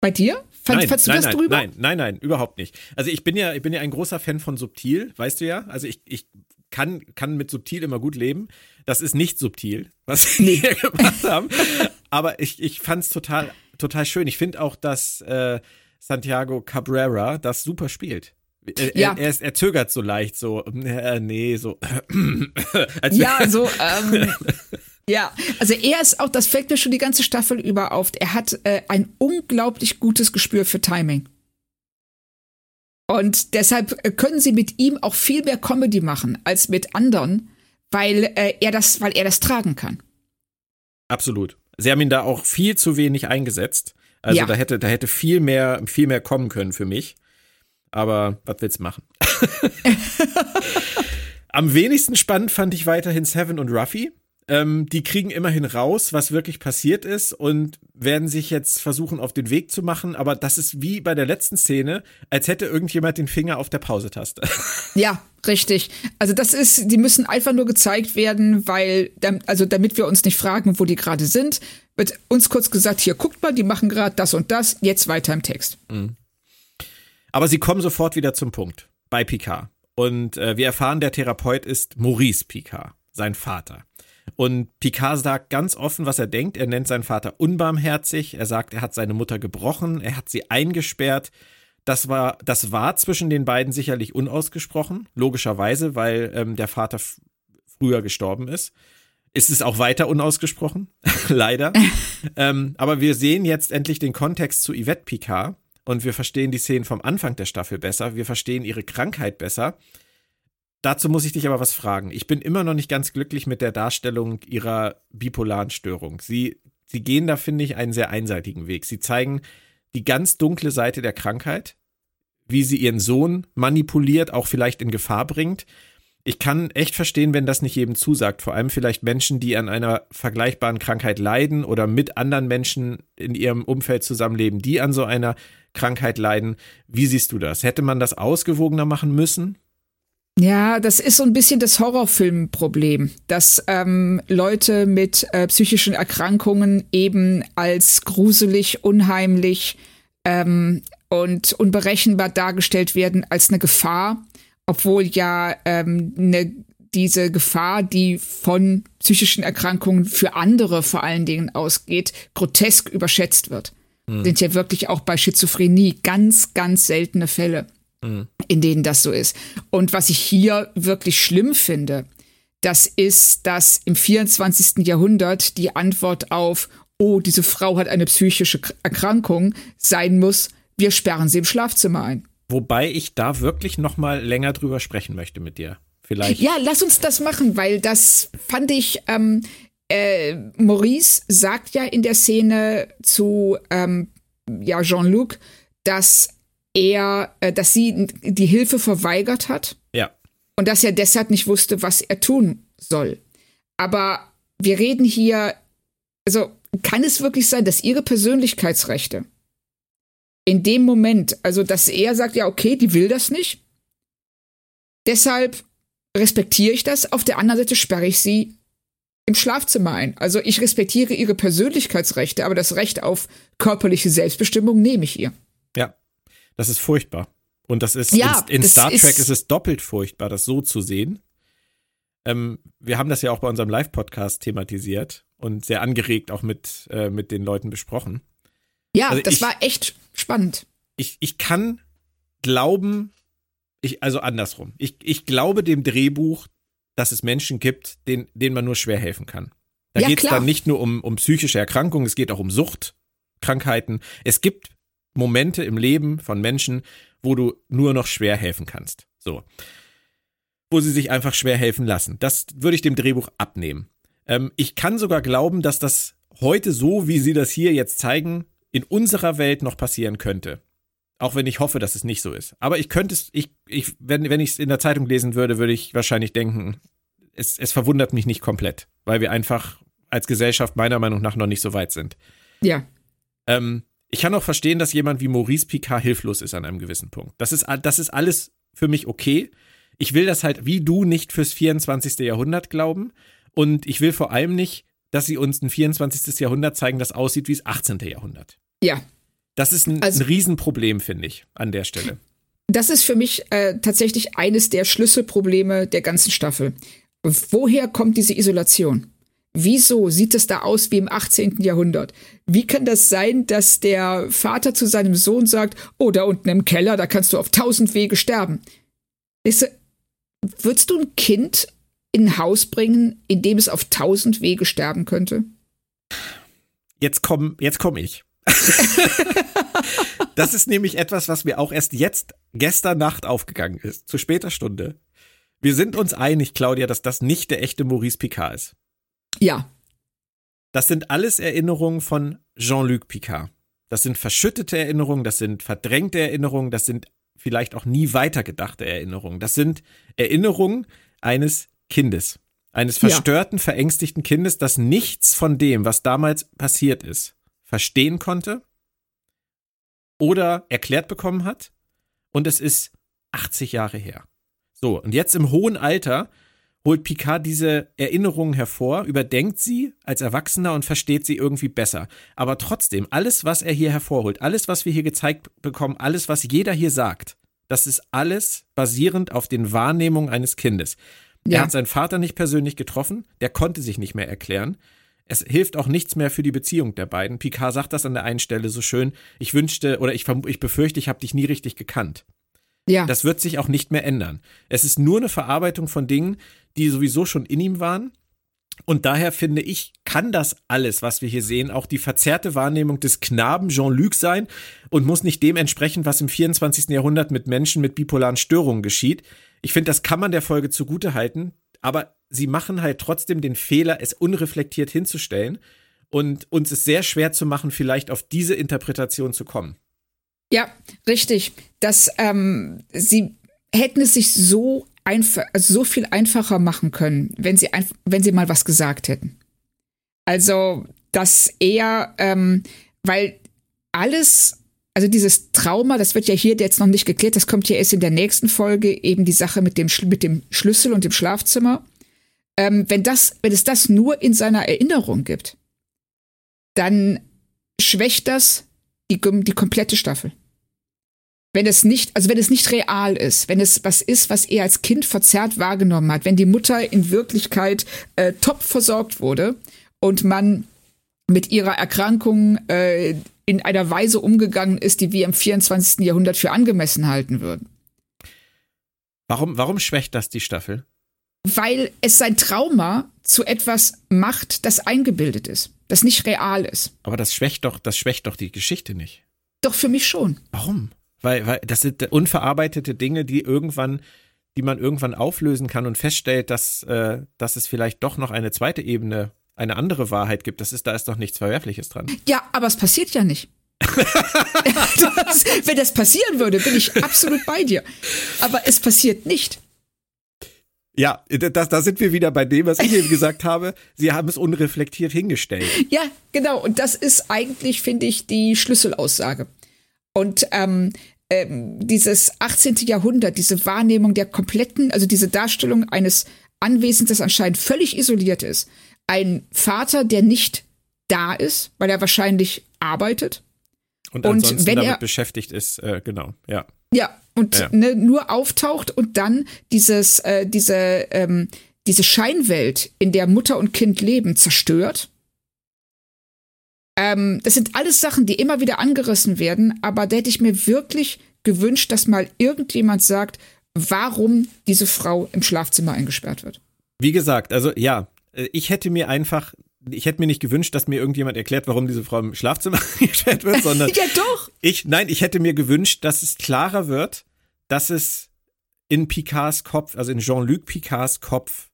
Bei dir? Fand, nein, fandst du nein, das nein, drüber? Nein, nein, nein, überhaupt nicht. Also ich bin ja, ich bin ja ein großer Fan von subtil, weißt du ja. Also ich, ich kann, kann mit subtil immer gut leben. Das ist nicht subtil, was wir nee. gemacht haben. Aber ich, ich fand es total, total schön. Ich finde auch, dass äh, Santiago Cabrera das super spielt. Er, ja. er, er, er, zögert so leicht, so, äh, nee, so. ja, so, ähm, Ja, also er ist auch, das fällt mir schon die ganze Staffel über auf. Er hat äh, ein unglaublich gutes Gespür für Timing. Und deshalb äh, können sie mit ihm auch viel mehr Comedy machen als mit anderen, weil äh, er das, weil er das tragen kann. Absolut. Sie haben ihn da auch viel zu wenig eingesetzt. Also ja. da hätte, da hätte viel mehr, viel mehr kommen können für mich. Aber was willst du machen? Am wenigsten spannend fand ich weiterhin Seven und Ruffy. Ähm, die kriegen immerhin raus, was wirklich passiert ist und werden sich jetzt versuchen, auf den Weg zu machen. Aber das ist wie bei der letzten Szene, als hätte irgendjemand den Finger auf der Pausetaste. Ja, richtig. Also das ist, die müssen einfach nur gezeigt werden, weil, also damit wir uns nicht fragen, wo die gerade sind, wird uns kurz gesagt, hier guckt mal, die machen gerade das und das, jetzt weiter im Text. Mhm. Aber sie kommen sofort wieder zum Punkt bei Picard. Und äh, wir erfahren, der Therapeut ist Maurice Picard, sein Vater. Und Picard sagt ganz offen, was er denkt. Er nennt seinen Vater unbarmherzig. Er sagt, er hat seine Mutter gebrochen, er hat sie eingesperrt. Das war, das war zwischen den beiden sicherlich unausgesprochen, logischerweise, weil ähm, der Vater früher gestorben ist. Ist es auch weiter unausgesprochen, leider. ähm, aber wir sehen jetzt endlich den Kontext zu Yvette Picard und wir verstehen die Szenen vom Anfang der Staffel besser. Wir verstehen ihre Krankheit besser. Dazu muss ich dich aber was fragen. Ich bin immer noch nicht ganz glücklich mit der Darstellung ihrer bipolaren Störung. Sie, sie gehen da, finde ich, einen sehr einseitigen Weg. Sie zeigen die ganz dunkle Seite der Krankheit, wie sie ihren Sohn manipuliert, auch vielleicht in Gefahr bringt. Ich kann echt verstehen, wenn das nicht jedem zusagt. Vor allem vielleicht Menschen, die an einer vergleichbaren Krankheit leiden oder mit anderen Menschen in ihrem Umfeld zusammenleben, die an so einer Krankheit leiden. Wie siehst du das? Hätte man das ausgewogener machen müssen? Ja, das ist so ein bisschen das Horrorfilmproblem, dass ähm, Leute mit äh, psychischen Erkrankungen eben als gruselig, unheimlich ähm, und unberechenbar dargestellt werden als eine Gefahr, obwohl ja ähm, ne, diese Gefahr, die von psychischen Erkrankungen für andere vor allen Dingen ausgeht, grotesk überschätzt wird. Mhm. Sind ja wirklich auch bei Schizophrenie ganz, ganz seltene Fälle, mhm. in denen das so ist. Und was ich hier wirklich schlimm finde, das ist, dass im 24. Jahrhundert die Antwort auf, oh, diese Frau hat eine psychische Erkrankung, sein muss, wir sperren sie im Schlafzimmer ein. Wobei ich da wirklich noch mal länger drüber sprechen möchte mit dir. Vielleicht. Ja, lass uns das machen, weil das fand ich ähm, äh, Maurice sagt ja in der Szene zu ähm, ja, Jean-Luc, dass er, äh, dass sie die Hilfe verweigert hat. Ja. Und dass er deshalb nicht wusste, was er tun soll. Aber wir reden hier, also kann es wirklich sein, dass ihre Persönlichkeitsrechte in dem Moment, also dass er sagt, ja, okay, die will das nicht. Deshalb respektiere ich das. Auf der anderen Seite sperre ich sie im Schlafzimmer ein. Also ich respektiere ihre Persönlichkeitsrechte, aber das Recht auf körperliche Selbstbestimmung nehme ich ihr. Ja, das ist furchtbar. Und das ist ja, in, in Star Trek ist, ist, es doppelt furchtbar, das so zu sehen. Ähm, wir haben das ja auch bei unserem Live-Podcast thematisiert und sehr angeregt auch mit, äh, mit den Leuten besprochen. Ja, also das ich, war echt spannend. Ich, ich kann glauben, ich, also andersrum. Ich, ich glaube dem Drehbuch, dass es Menschen gibt, denen, denen man nur schwer helfen kann. Da ja, geht es dann nicht nur um, um psychische Erkrankungen, es geht auch um Suchtkrankheiten. Es gibt Momente im Leben von Menschen, wo du nur noch schwer helfen kannst. So. Wo sie sich einfach schwer helfen lassen. Das würde ich dem Drehbuch abnehmen. Ähm, ich kann sogar glauben, dass das heute so, wie sie das hier jetzt zeigen, in unserer Welt noch passieren könnte. Auch wenn ich hoffe, dass es nicht so ist. Aber ich könnte es, ich, ich, wenn, wenn ich es in der Zeitung lesen würde, würde ich wahrscheinlich denken, es, es verwundert mich nicht komplett, weil wir einfach als Gesellschaft meiner Meinung nach noch nicht so weit sind. Ja. Ähm, ich kann auch verstehen, dass jemand wie Maurice Picard hilflos ist an einem gewissen Punkt. Das ist, das ist alles für mich okay. Ich will das halt wie du nicht fürs 24. Jahrhundert glauben. Und ich will vor allem nicht, dass sie uns ein 24. Jahrhundert zeigen, das aussieht wie das 18. Jahrhundert. Ja, das ist ein, also, ein Riesenproblem, finde ich, an der Stelle. Das ist für mich äh, tatsächlich eines der Schlüsselprobleme der ganzen Staffel. Woher kommt diese Isolation? Wieso sieht es da aus wie im 18. Jahrhundert? Wie kann das sein, dass der Vater zu seinem Sohn sagt, oh, da unten im Keller, da kannst du auf tausend Wege sterben? Weißt du, würdest du ein Kind in ein Haus bringen, in dem es auf tausend Wege sterben könnte? Jetzt komm, jetzt komm ich. das ist nämlich etwas, was mir auch erst jetzt, gestern Nacht aufgegangen ist, zu später Stunde. Wir sind uns einig, Claudia, dass das nicht der echte Maurice Picard ist. Ja. Das sind alles Erinnerungen von Jean-Luc Picard. Das sind verschüttete Erinnerungen, das sind verdrängte Erinnerungen, das sind vielleicht auch nie weitergedachte Erinnerungen. Das sind Erinnerungen eines Kindes, eines verstörten, ja. verängstigten Kindes, das nichts von dem, was damals passiert ist, verstehen konnte oder erklärt bekommen hat. Und es ist 80 Jahre her. So, und jetzt im hohen Alter holt Picard diese Erinnerungen hervor, überdenkt sie als Erwachsener und versteht sie irgendwie besser. Aber trotzdem, alles, was er hier hervorholt, alles, was wir hier gezeigt bekommen, alles, was jeder hier sagt, das ist alles basierend auf den Wahrnehmungen eines Kindes. Ja. Er hat seinen Vater nicht persönlich getroffen, der konnte sich nicht mehr erklären. Es hilft auch nichts mehr für die Beziehung der beiden. Picard sagt das an der einen Stelle so schön. Ich wünschte oder ich, ich befürchte, ich habe dich nie richtig gekannt. Ja. Das wird sich auch nicht mehr ändern. Es ist nur eine Verarbeitung von Dingen, die sowieso schon in ihm waren. Und daher finde ich, kann das alles, was wir hier sehen, auch die verzerrte Wahrnehmung des Knaben Jean-Luc sein und muss nicht dem entsprechen, was im 24. Jahrhundert mit Menschen mit bipolaren Störungen geschieht. Ich finde, das kann man der Folge zugute halten, aber sie machen halt trotzdem den Fehler, es unreflektiert hinzustellen und uns es sehr schwer zu machen, vielleicht auf diese Interpretation zu kommen. Ja, richtig. Das, ähm, sie hätten es sich so einfach, also so viel einfacher machen können, wenn sie, ein, wenn sie mal was gesagt hätten. Also, dass er, ähm, weil alles, also dieses Trauma, das wird ja hier jetzt noch nicht geklärt, das kommt ja erst in der nächsten Folge, eben die Sache mit dem, mit dem Schlüssel und dem Schlafzimmer. Ähm, wenn das, wenn es das nur in seiner Erinnerung gibt, dann schwächt das die, die komplette Staffel. Wenn es nicht, also wenn es nicht real ist, wenn es was ist, was er als Kind verzerrt wahrgenommen hat, wenn die Mutter in Wirklichkeit äh, top versorgt wurde und man mit ihrer Erkrankung äh, in einer Weise umgegangen ist, die wir im 24. Jahrhundert für angemessen halten würden. Warum, warum schwächt das die Staffel? Weil es sein Trauma zu etwas macht, das eingebildet ist, das nicht real ist. Aber das schwächt doch, das schwächt doch die Geschichte nicht. Doch für mich schon. Warum? Weil, weil das sind unverarbeitete Dinge, die irgendwann, die man irgendwann auflösen kann und feststellt, dass, äh, dass es vielleicht doch noch eine zweite Ebene, eine andere Wahrheit gibt. Das ist, da ist doch nichts Verwerfliches dran. Ja, aber es passiert ja nicht. das, wenn das passieren würde, bin ich absolut bei dir. Aber es passiert nicht. Ja, da, da sind wir wieder bei dem, was ich eben gesagt habe. Sie haben es unreflektiert hingestellt. Ja, genau. Und das ist eigentlich, finde ich, die Schlüsselaussage. Und ähm, ähm, dieses 18. Jahrhundert, diese Wahrnehmung der kompletten, also diese Darstellung eines Anwesens, das anscheinend völlig isoliert ist. Ein Vater, der nicht da ist, weil er wahrscheinlich arbeitet. Und, und wenn damit er beschäftigt ist, äh, genau, ja. Ja, und ja. Ne, nur auftaucht und dann dieses, äh, diese, ähm, diese Scheinwelt, in der Mutter und Kind leben, zerstört. Ähm, das sind alles Sachen, die immer wieder angerissen werden, aber da hätte ich mir wirklich gewünscht, dass mal irgendjemand sagt, warum diese Frau im Schlafzimmer eingesperrt wird. Wie gesagt, also ja, äh, ich hätte mir einfach ich hätte mir nicht gewünscht, dass mir irgendjemand erklärt, warum diese Frau im Schlafzimmer eingesperrt wird, sondern ja doch. Ich nein, ich hätte mir gewünscht, dass es klarer wird, dass es in Picards Kopf, also in Jean-Luc Picards Kopf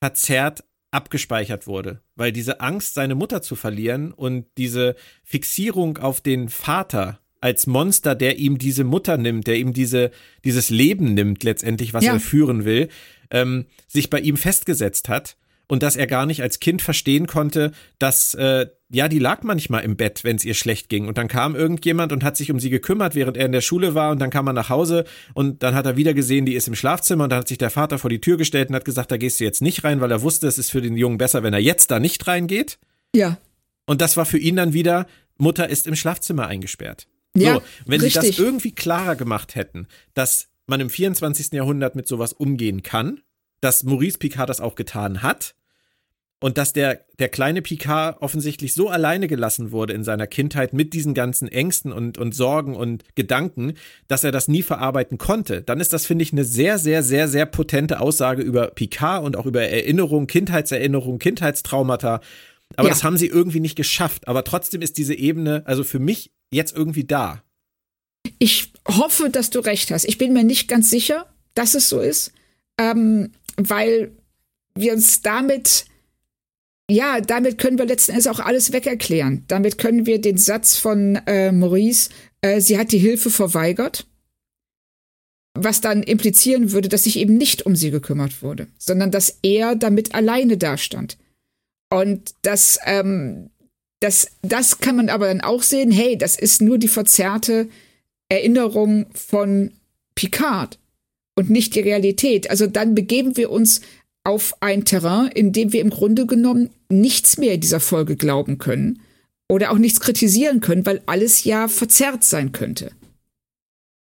verzerrt abgespeichert wurde, weil diese Angst, seine Mutter zu verlieren und diese Fixierung auf den Vater als Monster, der ihm diese Mutter nimmt, der ihm diese, dieses Leben nimmt, letztendlich, was ja. er führen will, ähm, sich bei ihm festgesetzt hat und dass er gar nicht als Kind verstehen konnte, dass äh, ja, die lag manchmal im Bett, wenn es ihr schlecht ging. Und dann kam irgendjemand und hat sich um sie gekümmert, während er in der Schule war. Und dann kam er nach Hause und dann hat er wieder gesehen, die ist im Schlafzimmer. Und dann hat sich der Vater vor die Tür gestellt und hat gesagt, da gehst du jetzt nicht rein, weil er wusste, es ist für den Jungen besser, wenn er jetzt da nicht reingeht. Ja. Und das war für ihn dann wieder, Mutter ist im Schlafzimmer eingesperrt. Ja, so, wenn richtig. sie das irgendwie klarer gemacht hätten, dass man im 24. Jahrhundert mit sowas umgehen kann, dass Maurice Picard das auch getan hat und dass der, der kleine Picard offensichtlich so alleine gelassen wurde in seiner Kindheit mit diesen ganzen Ängsten und, und Sorgen und Gedanken, dass er das nie verarbeiten konnte, dann ist das, finde ich, eine sehr, sehr, sehr, sehr potente Aussage über Picard und auch über Erinnerung, Kindheitserinnerung, Kindheitstraumata. Aber ja. das haben sie irgendwie nicht geschafft. Aber trotzdem ist diese Ebene, also für mich, jetzt irgendwie da. Ich hoffe, dass du recht hast. Ich bin mir nicht ganz sicher, dass es so ist ähm, weil wir uns damit, ja, damit können wir letzten Endes auch alles wegerklären. Damit können wir den Satz von äh, Maurice, äh, sie hat die Hilfe verweigert, was dann implizieren würde, dass sich eben nicht um sie gekümmert wurde, sondern dass er damit alleine dastand. Und das, ähm, das, das kann man aber dann auch sehen, hey, das ist nur die verzerrte Erinnerung von Picard und nicht die Realität. Also dann begeben wir uns auf ein Terrain, in dem wir im Grunde genommen nichts mehr in dieser Folge glauben können oder auch nichts kritisieren können, weil alles ja verzerrt sein könnte.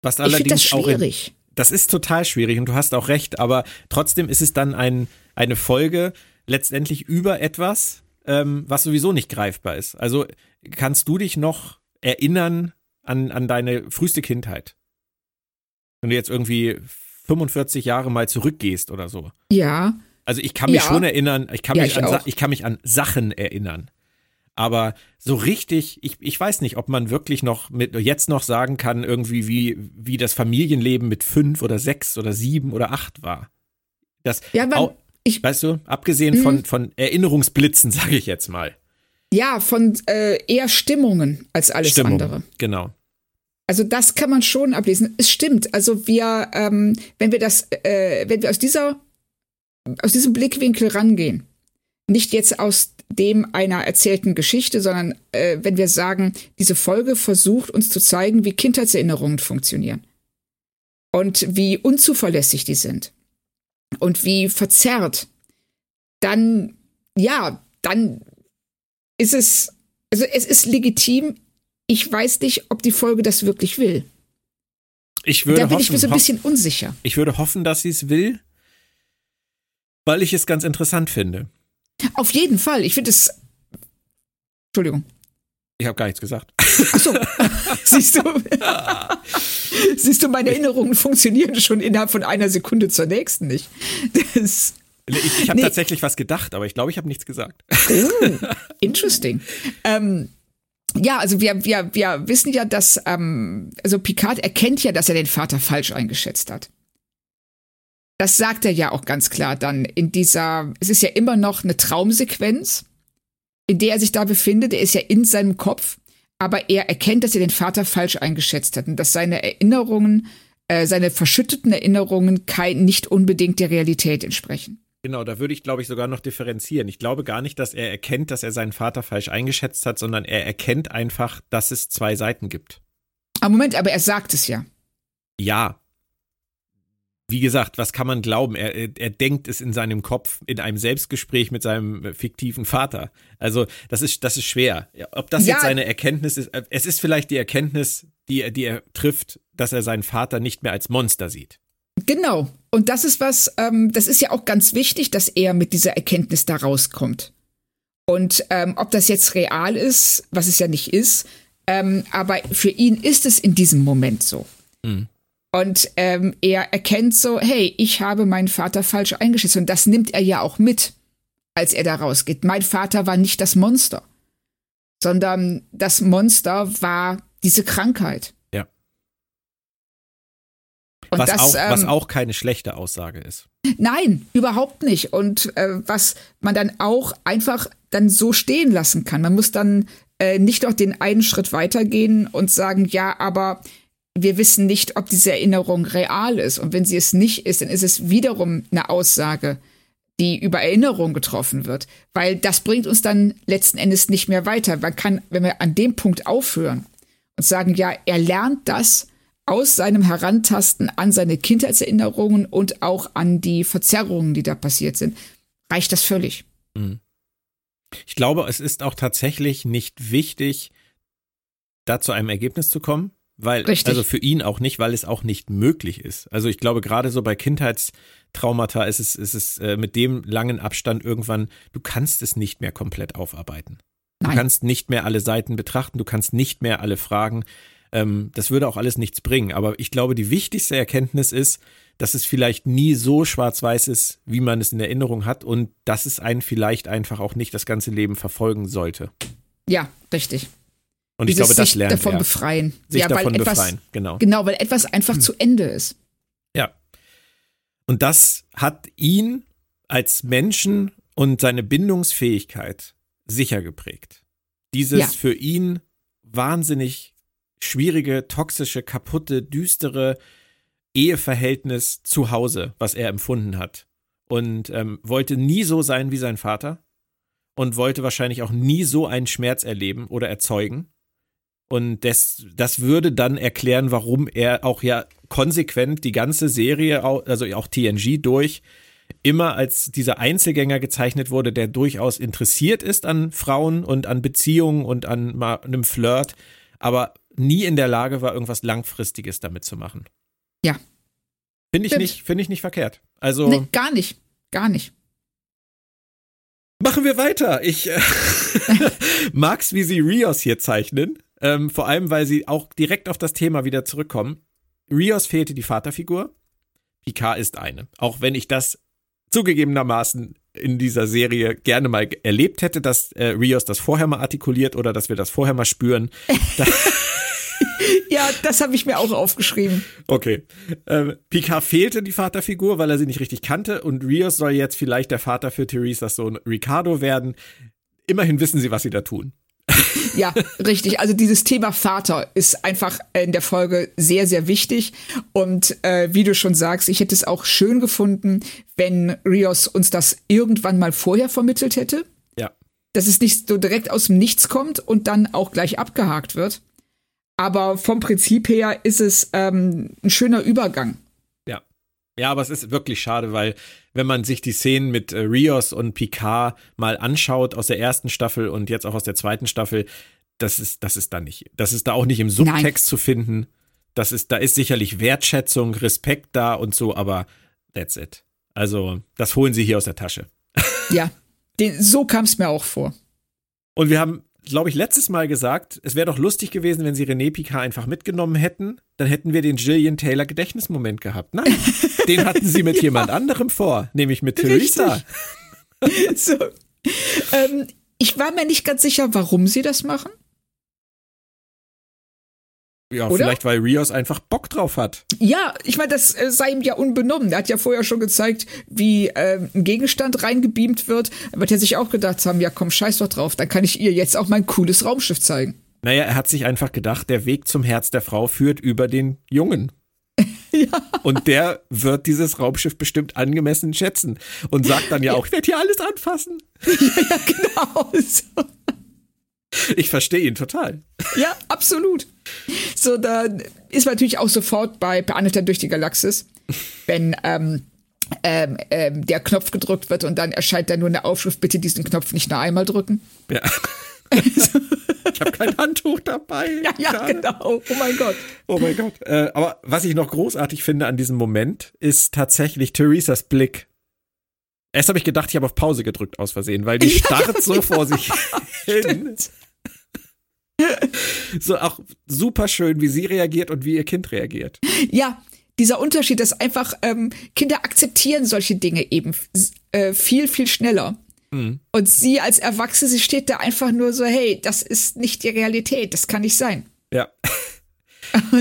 Was allerdings ich das schwierig. Auch in, das ist total schwierig und du hast auch recht, aber trotzdem ist es dann ein, eine Folge letztendlich über etwas, ähm, was sowieso nicht greifbar ist. Also kannst du dich noch erinnern an, an deine früheste Kindheit? Wenn du jetzt irgendwie 45 Jahre mal zurückgehst oder so. Ja. Also ich kann mich ja. schon erinnern, ich kann, ja, mich ich, an, ich kann mich an Sachen erinnern. Aber so richtig, ich, ich weiß nicht, ob man wirklich noch mit jetzt noch sagen kann, irgendwie, wie, wie das Familienleben mit fünf oder sechs oder sieben oder acht war. Das, ja, man, auch, ich, weißt du, abgesehen von, mhm. von Erinnerungsblitzen, sage ich jetzt mal. Ja, von äh, eher Stimmungen als alles Stimmung, andere. Genau. Also das kann man schon ablesen. Es stimmt. Also wir, ähm, wenn wir das, äh, wenn wir aus dieser, aus diesem Blickwinkel rangehen, nicht jetzt aus dem einer erzählten Geschichte, sondern äh, wenn wir sagen, diese Folge versucht uns zu zeigen, wie Kindheitserinnerungen funktionieren und wie unzuverlässig die sind und wie verzerrt, dann ja, dann ist es, also es ist legitim. Ich weiß nicht, ob die Folge das wirklich will. Ich würde da bin hoffen, ich mir so ein bisschen unsicher. Ich würde hoffen, dass sie es will, weil ich es ganz interessant finde. Auf jeden Fall. Ich finde es. Entschuldigung. Ich habe gar nichts gesagt. Ach so. Siehst du? Siehst du, meine Erinnerungen funktionieren schon innerhalb von einer Sekunde zur nächsten nicht. Das, ich ich habe nee. tatsächlich was gedacht, aber ich glaube, ich habe nichts gesagt. Oh, interesting. Ähm, ja, also wir, wir, wir wissen ja, dass, ähm, also Picard erkennt ja, dass er den Vater falsch eingeschätzt hat. Das sagt er ja auch ganz klar dann in dieser, es ist ja immer noch eine Traumsequenz, in der er sich da befindet. Er ist ja in seinem Kopf, aber er erkennt, dass er den Vater falsch eingeschätzt hat und dass seine Erinnerungen, äh, seine verschütteten Erinnerungen kein, nicht unbedingt der Realität entsprechen. Genau, da würde ich, glaube ich, sogar noch differenzieren. Ich glaube gar nicht, dass er erkennt, dass er seinen Vater falsch eingeschätzt hat, sondern er erkennt einfach, dass es zwei Seiten gibt. Aber ah, Moment, aber er sagt es ja. Ja. Wie gesagt, was kann man glauben? Er, er denkt es in seinem Kopf, in einem Selbstgespräch mit seinem fiktiven Vater. Also, das ist, das ist schwer. Ob das ja. jetzt seine Erkenntnis ist, äh, es ist vielleicht die Erkenntnis, die, die er trifft, dass er seinen Vater nicht mehr als Monster sieht. Genau. Und das ist was, ähm, das ist ja auch ganz wichtig, dass er mit dieser Erkenntnis da rauskommt. Und ähm, ob das jetzt real ist, was es ja nicht ist, ähm, aber für ihn ist es in diesem Moment so. Mhm. Und ähm, er erkennt so, hey, ich habe meinen Vater falsch eingeschätzt. Und das nimmt er ja auch mit, als er da rausgeht. Mein Vater war nicht das Monster, sondern das Monster war diese Krankheit. Und was, das, auch, ähm, was auch keine schlechte Aussage ist. Nein, überhaupt nicht. Und äh, was man dann auch einfach dann so stehen lassen kann. Man muss dann äh, nicht noch den einen Schritt weitergehen und sagen, ja, aber wir wissen nicht, ob diese Erinnerung real ist. Und wenn sie es nicht ist, dann ist es wiederum eine Aussage, die über Erinnerung getroffen wird. Weil das bringt uns dann letzten Endes nicht mehr weiter. Man kann, wenn wir an dem Punkt aufhören und sagen, ja, er lernt das, aus seinem Herantasten an seine Kindheitserinnerungen und auch an die Verzerrungen, die da passiert sind, reicht das völlig. Mhm. Ich glaube, es ist auch tatsächlich nicht wichtig, da zu einem Ergebnis zu kommen, weil, Richtig. also für ihn auch nicht, weil es auch nicht möglich ist. Also ich glaube, gerade so bei Kindheitstraumata ist es, ist es äh, mit dem langen Abstand irgendwann, du kannst es nicht mehr komplett aufarbeiten. Nein. Du kannst nicht mehr alle Seiten betrachten, du kannst nicht mehr alle Fragen ähm, das würde auch alles nichts bringen. Aber ich glaube, die wichtigste Erkenntnis ist, dass es vielleicht nie so schwarz-weiß ist, wie man es in Erinnerung hat und dass es einen vielleicht einfach auch nicht das ganze Leben verfolgen sollte. Ja, richtig. Und ich glaube, das lernt davon er. befreien. Sich ja, davon etwas, befreien, genau. Genau, weil etwas einfach hm. zu Ende ist. Ja. Und das hat ihn als Menschen und seine Bindungsfähigkeit sicher geprägt. Dieses ja. für ihn wahnsinnig schwierige, toxische, kaputte, düstere Eheverhältnis zu Hause, was er empfunden hat. Und ähm, wollte nie so sein wie sein Vater und wollte wahrscheinlich auch nie so einen Schmerz erleben oder erzeugen. Und das, das würde dann erklären, warum er auch ja konsequent die ganze Serie, also auch TNG durch, immer als dieser Einzelgänger gezeichnet wurde, der durchaus interessiert ist an Frauen und an Beziehungen und an einem Flirt, aber nie in der Lage war, irgendwas Langfristiges damit zu machen. Ja. Finde ich, nicht, find ich nicht verkehrt. Also. Nee, gar nicht. Gar nicht. Machen wir weiter. Ich äh, mag's, wie sie Rios hier zeichnen. Ähm, vor allem, weil sie auch direkt auf das Thema wieder zurückkommen. Rios fehlte die Vaterfigur. Picard ist eine. Auch wenn ich das zugegebenermaßen in dieser Serie gerne mal erlebt hätte, dass äh, Rios das vorher mal artikuliert oder dass wir das vorher mal spüren. ja, das habe ich mir auch aufgeschrieben. Okay. Ähm, Picard fehlte die Vaterfigur, weil er sie nicht richtig kannte und Rios soll jetzt vielleicht der Vater für Theresas Sohn Ricardo werden. Immerhin wissen sie, was sie da tun. Ja, richtig. Also dieses Thema Vater ist einfach in der Folge sehr, sehr wichtig. Und äh, wie du schon sagst, ich hätte es auch schön gefunden, wenn Rios uns das irgendwann mal vorher vermittelt hätte. Ja. Dass es nicht so direkt aus dem Nichts kommt und dann auch gleich abgehakt wird. Aber vom Prinzip her ist es ähm, ein schöner Übergang. Ja. Aber es ist wirklich schade, weil wenn man sich die Szenen mit äh, Rios und Picard mal anschaut aus der ersten Staffel und jetzt auch aus der zweiten Staffel, das ist, das ist da nicht. Das ist da auch nicht im Subtext Nein. zu finden. Das ist, da ist sicherlich Wertschätzung, Respekt da und so, aber that's it. Also, das holen sie hier aus der Tasche. Ja, den, so kam es mir auch vor. Und wir haben glaube ich, letztes Mal gesagt, es wäre doch lustig gewesen, wenn sie René Picard einfach mitgenommen hätten. Dann hätten wir den Gillian Taylor Gedächtnismoment gehabt. Nein, den hatten sie mit ja. jemand anderem vor, nämlich mit Theresa. so. Ähm, ich war mir nicht ganz sicher, warum sie das machen. Ja, Oder? vielleicht weil Rios einfach Bock drauf hat. Ja, ich meine, das äh, sei ihm ja unbenommen. Er hat ja vorher schon gezeigt, wie äh, ein Gegenstand reingebeamt wird. Da wird er sich auch gedacht haben, ja komm, scheiß doch drauf, dann kann ich ihr jetzt auch mein cooles Raumschiff zeigen. Naja, er hat sich einfach gedacht, der Weg zum Herz der Frau führt über den Jungen. ja. Und der wird dieses Raumschiff bestimmt angemessen schätzen und sagt dann ja auch, ich werde hier alles anfassen. ja, ja, genau. So. Ich verstehe ihn total. Ja, absolut. So, da ist man natürlich auch sofort bei Beandeter durch die Galaxis, wenn ähm, ähm, ähm, der Knopf gedrückt wird und dann erscheint da nur eine Aufschrift, bitte diesen Knopf nicht nur einmal drücken. Ja. ich habe kein Handtuch dabei. Ja, ja, gerade. genau. Oh mein Gott. Oh mein Gott. Äh, aber was ich noch großartig finde an diesem Moment, ist tatsächlich Theresas Blick. Erst habe ich gedacht, ich habe auf Pause gedrückt aus Versehen, weil die starrt so vor sich hin. so auch super schön, wie sie reagiert und wie ihr Kind reagiert. Ja, dieser Unterschied, dass einfach ähm, Kinder akzeptieren solche Dinge eben äh, viel, viel schneller. Mhm. Und sie als Erwachsene, sie steht da einfach nur so, hey, das ist nicht die Realität, das kann nicht sein. Ja.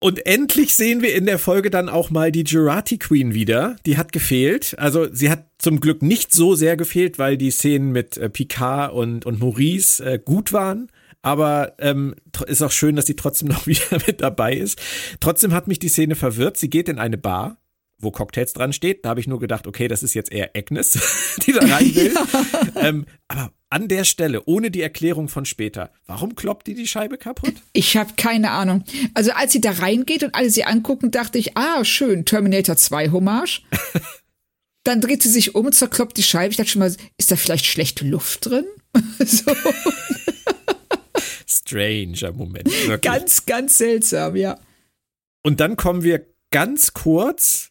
Und endlich sehen wir in der Folge dann auch mal die Jurati Queen wieder. Die hat gefehlt. Also sie hat zum Glück nicht so sehr gefehlt, weil die Szenen mit äh, Picard und, und Maurice äh, gut waren. Aber ähm, ist auch schön, dass sie trotzdem noch wieder mit dabei ist. Trotzdem hat mich die Szene verwirrt. Sie geht in eine Bar, wo Cocktails dran steht. Da habe ich nur gedacht, okay, das ist jetzt eher Agnes, die da rein will. Ja. Ähm, aber an der Stelle, ohne die Erklärung von später, warum kloppt die die Scheibe kaputt? Ich habe keine Ahnung. Also als sie da reingeht und alle sie angucken, dachte ich, ah, schön, Terminator 2 Hommage. Dann dreht sie sich um und zerkloppt die Scheibe. Ich dachte schon mal, ist da vielleicht schlechte Luft drin? so. Stranger Moment. Wirklich. Ganz, ganz seltsam, ja. Und dann kommen wir ganz kurz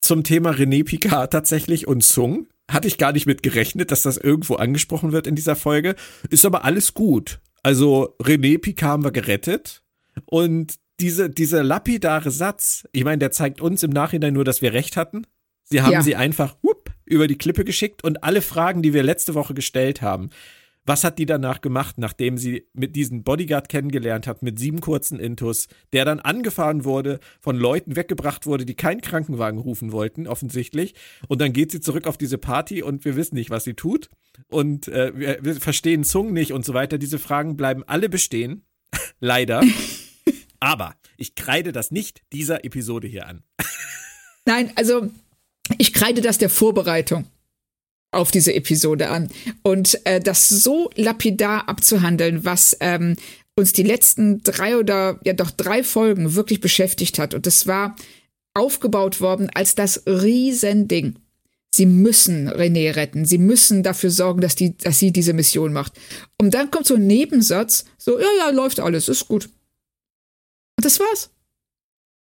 zum Thema René Picard tatsächlich und Sung. Hatte ich gar nicht mit gerechnet, dass das irgendwo angesprochen wird in dieser Folge. Ist aber alles gut. Also René Picard haben wir gerettet. Und diese, dieser lapidare Satz, ich meine, der zeigt uns im Nachhinein nur, dass wir recht hatten. Sie haben ja. sie einfach whoop, über die Klippe geschickt und alle Fragen, die wir letzte Woche gestellt haben, was hat die danach gemacht, nachdem sie mit diesem Bodyguard kennengelernt hat, mit sieben kurzen Intus, der dann angefahren wurde, von Leuten weggebracht wurde, die keinen Krankenwagen rufen wollten, offensichtlich. Und dann geht sie zurück auf diese Party und wir wissen nicht, was sie tut. Und äh, wir, wir verstehen Zung nicht und so weiter. Diese Fragen bleiben alle bestehen. Leider. Aber ich kreide das nicht dieser Episode hier an. Nein, also ich kreide das der Vorbereitung auf diese Episode an. Und äh, das so lapidar abzuhandeln, was ähm, uns die letzten drei oder ja doch drei Folgen wirklich beschäftigt hat. Und das war aufgebaut worden als das Riesending. Sie müssen René retten. Sie müssen dafür sorgen, dass, die, dass sie diese Mission macht. Und dann kommt so ein Nebensatz, so, ja, ja, läuft alles, ist gut. Und das war's.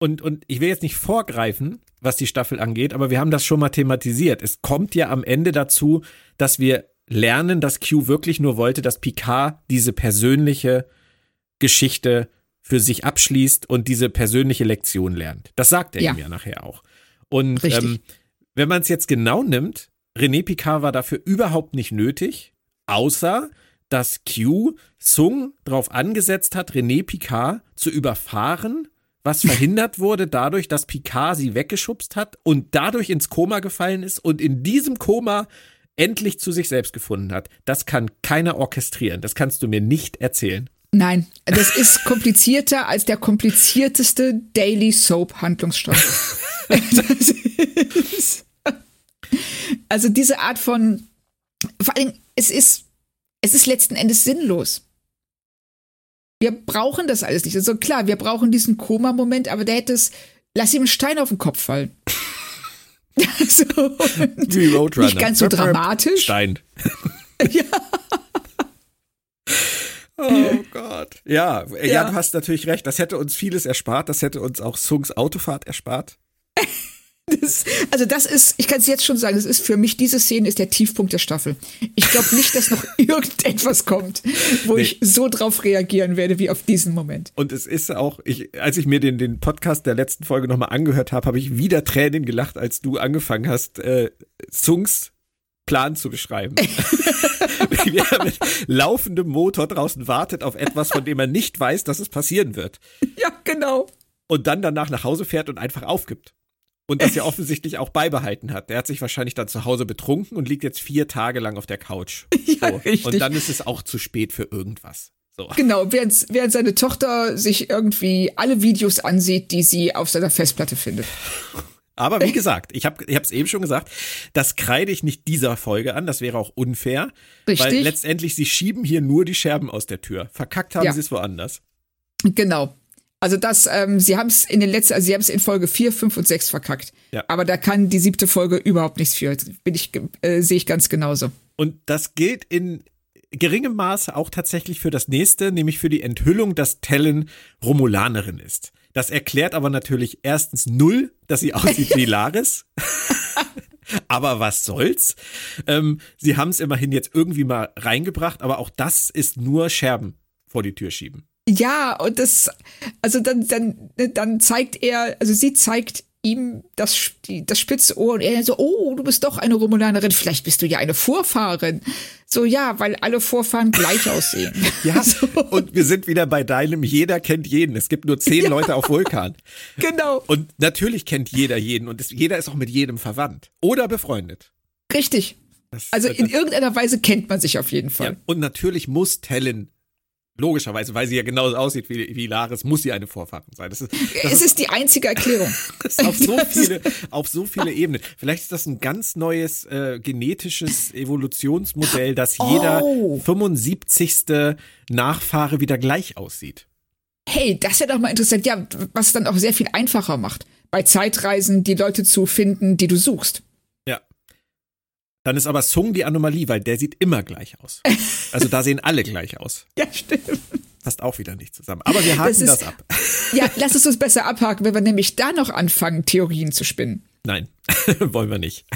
Und, und ich will jetzt nicht vorgreifen, was die Staffel angeht, aber wir haben das schon mal thematisiert. Es kommt ja am Ende dazu, dass wir lernen, dass Q wirklich nur wollte, dass Picard diese persönliche Geschichte für sich abschließt und diese persönliche Lektion lernt. Das sagt er ja. ihm ja nachher auch. Und ähm, wenn man es jetzt genau nimmt, René Picard war dafür überhaupt nicht nötig, außer dass Q Sung darauf angesetzt hat, René Picard zu überfahren was verhindert wurde dadurch, dass Picard sie weggeschubst hat und dadurch ins Koma gefallen ist und in diesem Koma endlich zu sich selbst gefunden hat, das kann keiner orchestrieren. Das kannst du mir nicht erzählen. Nein, das ist komplizierter als der komplizierteste Daily Soap Handlungsstoff. also diese Art von, vor allem, es ist, es ist letzten Endes sinnlos. Wir brauchen das alles nicht. Also klar, wir brauchen diesen Koma-Moment, aber der hätte es, lass ihm einen Stein auf den Kopf fallen. so, Wie Roadrunner. Nicht ganz so dramatisch. Stein. ja. Oh Gott. Ja, ja, ja, du hast natürlich recht. Das hätte uns vieles erspart. Das hätte uns auch Sungs Autofahrt erspart. Das, also das ist, ich kann es jetzt schon sagen, das ist für mich, diese Szene ist der Tiefpunkt der Staffel. Ich glaube nicht, dass noch irgendetwas kommt, wo nee. ich so drauf reagieren werde wie auf diesen Moment. Und es ist auch, ich, als ich mir den, den Podcast der letzten Folge nochmal angehört habe, habe ich wieder Tränen gelacht, als du angefangen hast, äh, Sungs Plan zu beschreiben. Wie er mit laufendem Motor draußen wartet auf etwas, von dem er nicht weiß, dass es passieren wird. Ja, genau. Und dann danach nach Hause fährt und einfach aufgibt. Und das ja offensichtlich auch beibehalten hat. Der hat sich wahrscheinlich dann zu Hause betrunken und liegt jetzt vier Tage lang auf der Couch. Ja, so. richtig. Und dann ist es auch zu spät für irgendwas. So. Genau, während, während seine Tochter sich irgendwie alle Videos ansieht, die sie auf seiner Festplatte findet. Aber wie gesagt, ich habe es eben schon gesagt, das kreide ich nicht dieser Folge an, das wäre auch unfair. Richtig. Weil letztendlich, sie schieben hier nur die Scherben aus der Tür. Verkackt haben ja. sie es woanders. Genau. Also das, ähm, sie haben es in den letzten, also sie haben es in Folge 4, 5 und 6 verkackt. Ja. Aber da kann die siebte Folge überhaupt nichts für. Bin ich, äh, sehe ich ganz genauso. Und das gilt in geringem Maße auch tatsächlich für das nächste, nämlich für die Enthüllung, dass Tellen Romulanerin ist. Das erklärt aber natürlich erstens null, dass sie aussieht wie Laris. aber was soll's? Ähm, sie haben es immerhin jetzt irgendwie mal reingebracht, aber auch das ist nur Scherben vor die Tür schieben. Ja, und das, also dann, dann, dann zeigt er, also sie zeigt ihm das, das spitze Ohr und er so, oh, du bist doch eine Romulanerin, vielleicht bist du ja eine Vorfahrin. So, ja, weil alle Vorfahren gleich aussehen. ja, so. und wir sind wieder bei deinem, jeder kennt jeden. Es gibt nur zehn ja. Leute auf Vulkan. Genau. Und natürlich kennt jeder jeden und es, jeder ist auch mit jedem verwandt oder befreundet. Richtig. Das, also in irgendeiner Weise kennt man sich auf jeden Fall. Ja, und natürlich muss Tellen Logischerweise, weil sie ja genauso aussieht wie, wie Laris, muss sie eine Vorfahrin sein. Das ist, das es ist, die einzige Erklärung. auf, so viele, auf so viele Ebenen. Vielleicht ist das ein ganz neues äh, genetisches Evolutionsmodell, dass jeder oh. 75. Nachfahre wieder gleich aussieht. Hey, das wäre doch mal interessant. Ja, was es dann auch sehr viel einfacher macht, bei Zeitreisen die Leute zu finden, die du suchst. Dann ist aber Sung die Anomalie, weil der sieht immer gleich aus. Also da sehen alle gleich aus. ja, stimmt. Passt auch wieder nicht zusammen. Aber wir haken das, ist, das ab. Ja, lass es uns besser abhaken, wenn wir nämlich da noch anfangen, Theorien zu spinnen. Nein, wollen wir nicht.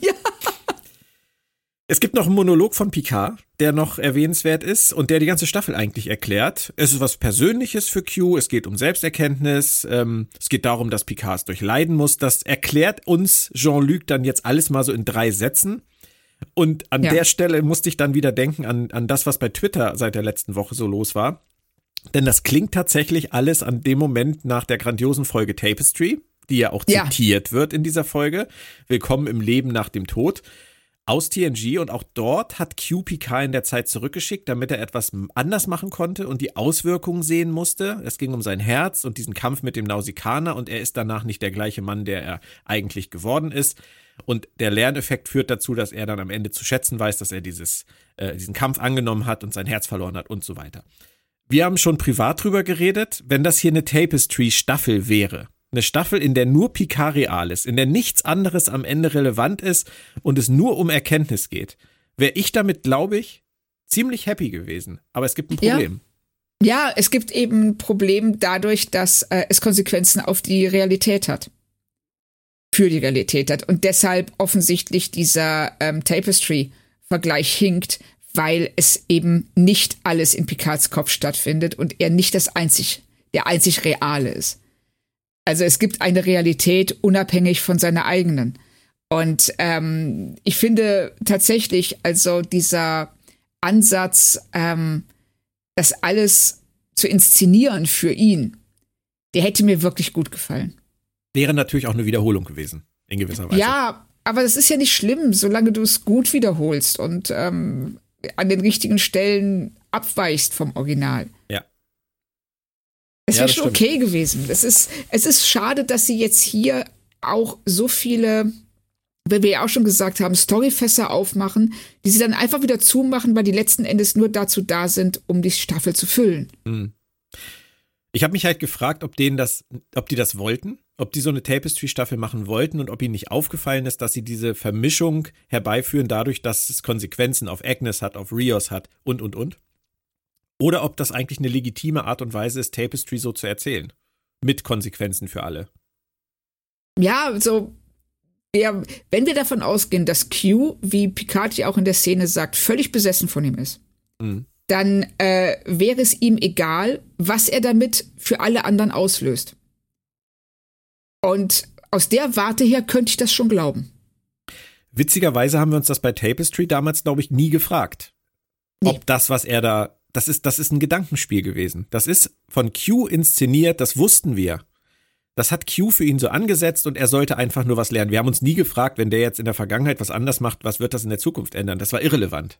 Ja. Es gibt noch einen Monolog von Picard, der noch erwähnenswert ist und der die ganze Staffel eigentlich erklärt. Es ist was Persönliches für Q, es geht um Selbsterkenntnis, ähm, es geht darum, dass Picard es durchleiden muss. Das erklärt uns Jean-Luc dann jetzt alles mal so in drei Sätzen. Und an ja. der Stelle musste ich dann wieder denken an, an das, was bei Twitter seit der letzten Woche so los war. Denn das klingt tatsächlich alles an dem Moment nach der grandiosen Folge Tapestry, die ja auch zitiert ja. wird in dieser Folge. Willkommen im Leben nach dem Tod aus TNG und auch dort hat Q Picard in der Zeit zurückgeschickt, damit er etwas anders machen konnte und die Auswirkungen sehen musste. Es ging um sein Herz und diesen Kampf mit dem Nausikaner und er ist danach nicht der gleiche Mann, der er eigentlich geworden ist. Und der Lerneffekt führt dazu, dass er dann am Ende zu schätzen weiß, dass er dieses, äh, diesen Kampf angenommen hat und sein Herz verloren hat und so weiter. Wir haben schon privat drüber geredet, wenn das hier eine Tapestry-Staffel wäre, eine Staffel, in der nur Picard real ist, in der nichts anderes am Ende relevant ist und es nur um Erkenntnis geht, wäre ich damit, glaube ich, ziemlich happy gewesen. Aber es gibt ein Problem. Ja, ja es gibt eben ein Problem dadurch, dass äh, es Konsequenzen auf die Realität hat. Für die Realität hat. Und deshalb offensichtlich dieser ähm, Tapestry-Vergleich hinkt, weil es eben nicht alles in Picards Kopf stattfindet und er nicht das einzig, der einzig Reale ist. Also es gibt eine Realität unabhängig von seiner eigenen. Und ähm, ich finde tatsächlich, also dieser Ansatz, ähm, das alles zu inszenieren für ihn, der hätte mir wirklich gut gefallen. Wäre natürlich auch eine Wiederholung gewesen, in gewisser Weise. Ja, aber das ist ja nicht schlimm, solange du es gut wiederholst und ähm, an den richtigen Stellen abweichst vom Original. Ja. Es Ja, wäre schon okay gewesen. Es ist, es ist schade, dass sie jetzt hier auch so viele, wie wir ja auch schon gesagt haben, Storyfässer aufmachen, die sie dann einfach wieder zumachen, weil die letzten Endes nur dazu da sind, um die Staffel zu füllen. Ich habe mich halt gefragt, ob denen das, ob die das wollten, ob die so eine Tapestry-Staffel machen wollten und ob ihnen nicht aufgefallen ist, dass sie diese Vermischung herbeiführen, dadurch, dass es Konsequenzen auf Agnes hat, auf Rios hat und und und. Oder ob das eigentlich eine legitime Art und Weise ist, Tapestry so zu erzählen. Mit Konsequenzen für alle. Ja, so, ja, wenn wir davon ausgehen, dass Q, wie Picard ja auch in der Szene sagt, völlig besessen von ihm ist, Mhm. dann äh, wäre es ihm egal, was er damit für alle anderen auslöst. Und aus der Warte her könnte ich das schon glauben. Witzigerweise haben wir uns das bei Tapestry damals, glaube ich, nie gefragt. Nee. Ob das, was er da, das ist, das ist ein Gedankenspiel gewesen. Das ist von Q inszeniert, das wussten wir. Das hat Q für ihn so angesetzt und er sollte einfach nur was lernen. Wir haben uns nie gefragt, wenn der jetzt in der Vergangenheit was anders macht, was wird das in der Zukunft ändern? Das war irrelevant.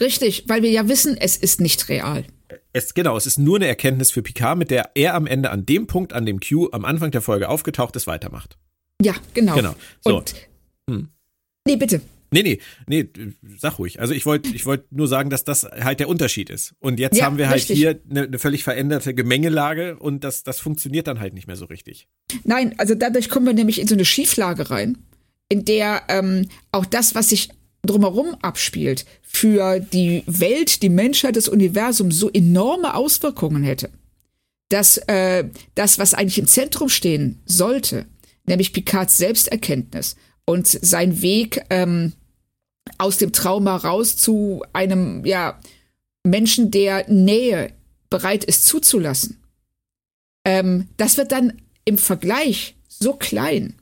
Richtig, weil wir ja wissen, es ist nicht real. Es, genau, es ist nur eine Erkenntnis für Picard, mit der er am Ende an dem Punkt, an dem Q am Anfang der Folge aufgetaucht ist, weitermacht. Ja, genau. Genau. So. Und, Hm. Nee, bitte. Nee, nee, nee, sag ruhig. Also ich wollte ich wollte nur sagen, dass das halt der Unterschied ist. Und jetzt Ja, haben wir halt richtig. hier eine, eine völlig veränderte Gemengelage und das, das funktioniert dann halt nicht mehr so richtig. Nein, also dadurch kommen wir nämlich in so eine Schieflage rein, in der ähm, auch das, was sich drumherum abspielt, für die Welt, die Menschheit, das Universum so enorme Auswirkungen hätte, dass äh, das, was eigentlich im Zentrum stehen sollte, nämlich Picards Selbsterkenntnis und sein Weg ähm, aus dem Trauma raus zu einem ja Menschen, der Nähe bereit ist zuzulassen, ähm, das wird dann im Vergleich so klein,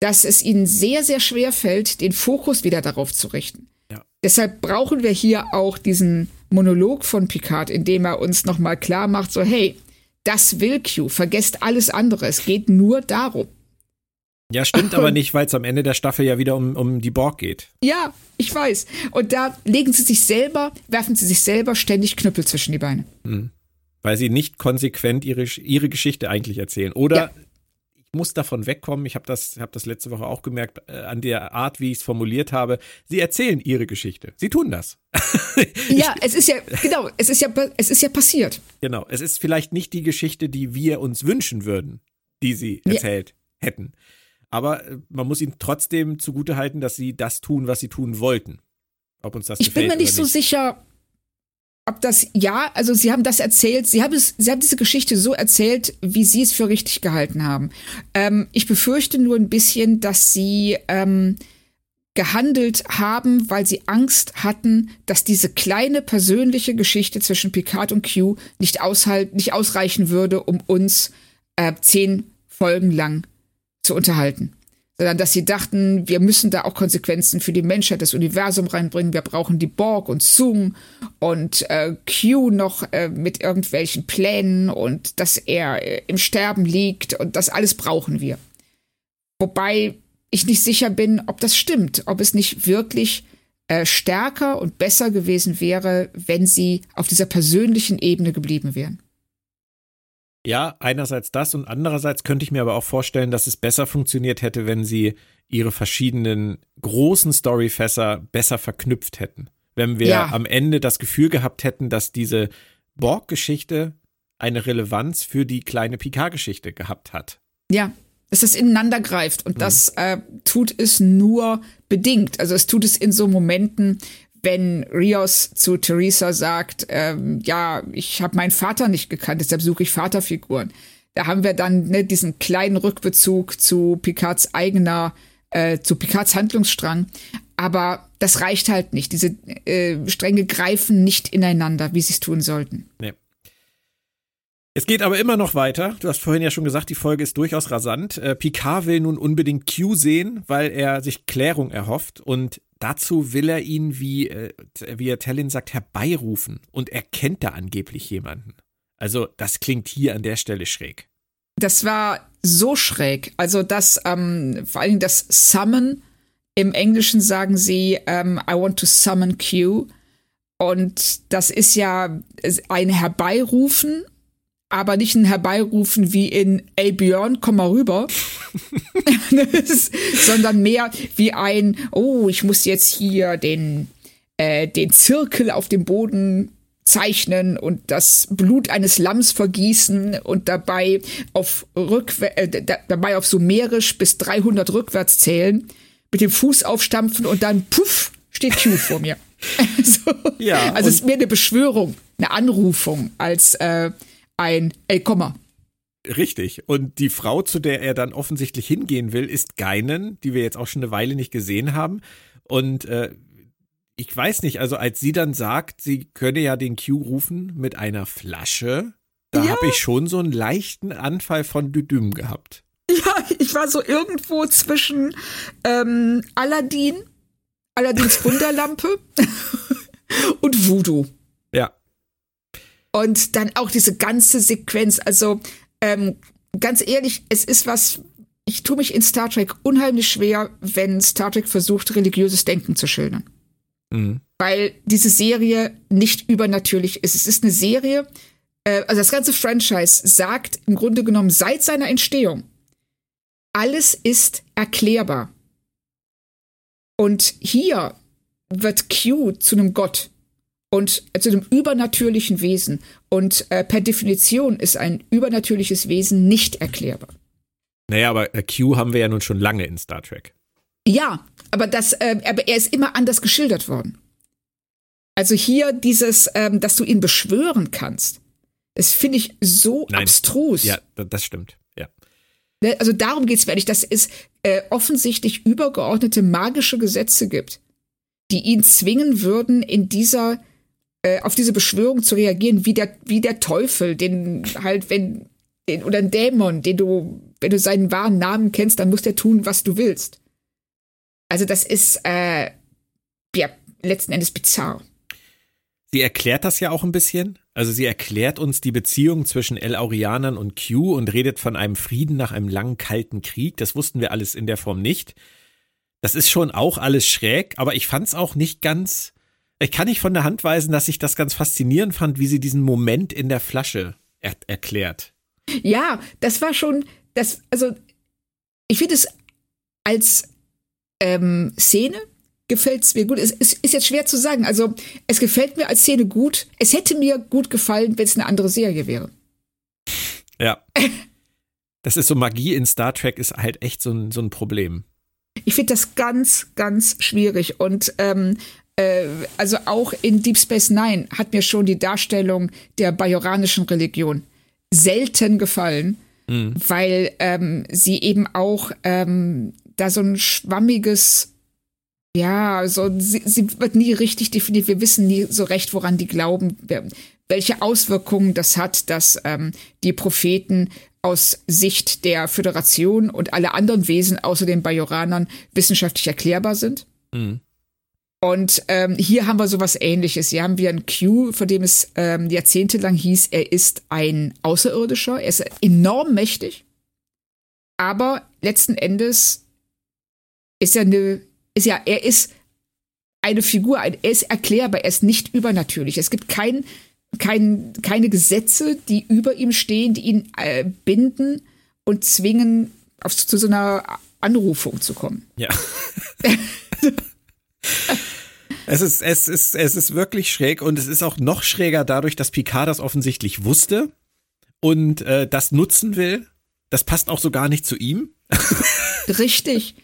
dass es ihnen sehr, sehr schwer fällt, den Fokus wieder darauf zu richten. Ja. Deshalb brauchen wir hier auch diesen Monolog von Picard, in dem er uns nochmal klar macht, so hey, das will Q, vergesst alles andere, es geht nur darum. Ja, stimmt aber nicht, weil es am Ende der Staffel ja wieder um, um die Borg geht. Ja, ich weiß. Und da legen sie sich selber, werfen sie sich selber ständig Knüppel zwischen die Beine. Weil sie nicht konsequent ihre, ihre Geschichte eigentlich erzählen. Oder Ja. ich muss davon wegkommen, ich habe das, hab das letzte Woche auch gemerkt, äh, an der Art, wie ich es formuliert habe. Sie erzählen ihre Geschichte. Sie tun das. Ja, es ist ja, genau, es ist ja, es ist ja passiert. Genau. Es ist vielleicht nicht die Geschichte, die wir uns wünschen würden, die sie Ja. erzählt hätten. Aber äh, man muss ihnen trotzdem zugutehalten, dass sie das tun, was sie tun wollten. Ob uns das Ich bin mir nicht so sicher, ob das, ja, also sie haben das erzählt, sie haben es, sie haben diese Geschichte so erzählt, wie sie es für richtig gehalten haben. Ähm, ich befürchte nur ein bisschen, dass sie ähm, gehandelt haben, weil sie Angst hatten, dass diese kleine persönliche Geschichte zwischen Picard und Q nicht aushalten, nicht ausreichen würde, um uns äh, zehn Folgen lang zu unterhalten. Sondern dass sie dachten, wir müssen da auch Konsequenzen für die Menschheit, das Universum reinbringen. Wir brauchen die Borg und Sung und äh, Q noch äh, mit irgendwelchen Plänen und dass er äh, im Sterben liegt und das alles brauchen wir. Wobei ich nicht sicher bin, ob das stimmt, ob es nicht wirklich äh, stärker und besser gewesen wäre, wenn sie auf dieser persönlichen Ebene geblieben wären. Ja, einerseits das und andererseits könnte ich mir aber auch vorstellen, dass es besser funktioniert hätte, wenn sie ihre verschiedenen großen Storyfässer besser verknüpft hätten. Wenn wir Ja. am Ende das Gefühl gehabt hätten, dass diese Borg-Geschichte eine Relevanz für die kleine Picard-Geschichte gehabt hat. Ja, dass das ineinander greift und das äh, tut es nur bedingt. Also es tut es in so Momenten, wenn Rios zu Theresa sagt, ähm, ja, ich habe meinen Vater nicht gekannt, deshalb suche ich Vaterfiguren. Da haben wir dann ne, diesen kleinen Rückbezug zu Picards eigener, äh, zu Picards Handlungsstrang. Aber das reicht halt nicht. Diese äh, Stränge greifen nicht ineinander, wie sie es tun sollten. Nee. Es geht aber immer noch weiter. Du hast vorhin ja schon gesagt, die Folge ist durchaus rasant. Äh, Picard will nun unbedingt Q sehen, weil er sich Klärung erhofft und dazu will er ihn, wie, äh, wie er Tellin sagt, herbeirufen und er kennt da angeblich jemanden. Also das klingt hier an der Stelle schräg. das war so schräg. Also das, ähm, vor Dingen das Summon. Im Englischen sagen sie, ähm, I want to summon Q. Und das ist ja ein Herbeirufen, aber nicht ein Herbeirufen wie in Ey Björn, komm mal rüber, sondern mehr wie ein, oh, ich muss jetzt hier den, äh, den Zirkel auf dem Boden zeichnen und das Blut eines Lamms vergießen und dabei auf rückwär äh, dabei auf sumerisch bis 300 rückwärts zählen, mit dem Fuß aufstampfen und dann puff steht Q vor mir. so. Ja. Also es ist mehr eine Beschwörung, eine Anrufung als äh, ein Ey, komm mal. Richtig. Und die Frau, zu der er dann offensichtlich hingehen will, ist Geinen, die wir jetzt auch schon eine Weile nicht gesehen haben. Und äh, ich weiß nicht, also als sie dann sagt, sie könne ja den Q rufen mit einer Flasche, da ja. habe ich schon so einen leichten Anfall von Düdüm gehabt. Ja, ich war so irgendwo zwischen ähm, Aladdin Allerdings Wunderlampe und Voodoo. Und dann auch diese ganze Sequenz. Also ähm, ganz ehrlich, es ist was. Ich tue mich in Star Trek unheimlich schwer, wenn Star Trek versucht, religiöses Denken zu schildern. Mhm. Weil diese Serie nicht übernatürlich ist. Es ist eine Serie, äh, also das ganze Franchise sagt im Grunde genommen seit seiner Entstehung, alles ist erklärbar. Und hier wird Q zu einem Gott und äh, zu einem übernatürlichen Wesen. Und äh, per Definition ist ein übernatürliches Wesen nicht erklärbar. Naja, aber äh, Q haben wir ja nun schon lange in Star Trek. Ja, aber, das, äh, aber er ist immer anders geschildert worden. Also hier dieses, ähm, dass du ihn beschwören kannst, das finde ich so Nein. abstrus. Ja, das stimmt. Ja. Ne, also darum geht es mir nicht, dass es äh, offensichtlich übergeordnete magische Gesetze gibt, die ihn zwingen würden, in dieser äh, auf diese Beschwörung zu reagieren, wie der, wie der Teufel, den halt, wenn, den, oder ein Dämon, den du, wenn du seinen wahren Namen kennst, dann muss der tun, was du willst. Also das ist äh, ja letzten Endes bizarr. Sie erklärt das ja auch ein bisschen. Also sie erklärt uns die Beziehung zwischen El Aurianern und Q und redet von einem Frieden nach einem langen kalten Krieg. Das wussten wir alles in der Form nicht. Das ist schon auch alles schräg, aber ich fand es auch nicht ganz. Ich kann nicht von der Hand weisen, dass ich das ganz faszinierend fand, wie sie diesen Moment in der Flasche er erklärt. Ja, das war schon, das, also ich finde es als ähm, Szene gefällt es mir gut. Es, es, ist jetzt schwer zu sagen. Also, es gefällt mir als Szene gut. Es hätte mir gut gefallen, wenn es eine andere Serie wäre. Ja. Das ist so Magie in Star Trek ist halt echt so ein, so ein Problem. Ich finde das ganz, ganz schwierig. Und ähm, äh, also auch in Deep Space Nine hat mir schon die Darstellung der bajoranischen Religion selten gefallen, mhm. weil ähm, sie eben auch ähm, da so ein schwammiges ja, so, sie, sie wird nie richtig definiert. Wir wissen nie so recht, woran die glauben, welche Auswirkungen das hat, dass ähm, die Propheten aus Sicht der Föderation und alle anderen Wesen außer den Bajoranern wissenschaftlich erklärbar sind. Mhm. Und ähm, hier haben wir sowas ähnliches. Hier haben wir einen Q, von dem es ähm, jahrzehntelang hieß, er ist ein Außerirdischer, er ist enorm mächtig. Aber letzten Endes ist er eine ist ja, er ist eine Figur, er ist erklärbar, er ist nicht übernatürlich. Es gibt kein, kein, keine Gesetze, die über ihm stehen, die ihn äh, binden und zwingen, auf, zu so einer Anrufung zu kommen. Ja. es, ist, es, ist, es ist wirklich schräg und es ist auch noch schräger dadurch, dass Picard das offensichtlich wusste und äh, das nutzen will. Das passt auch so gar nicht zu ihm. Richtig.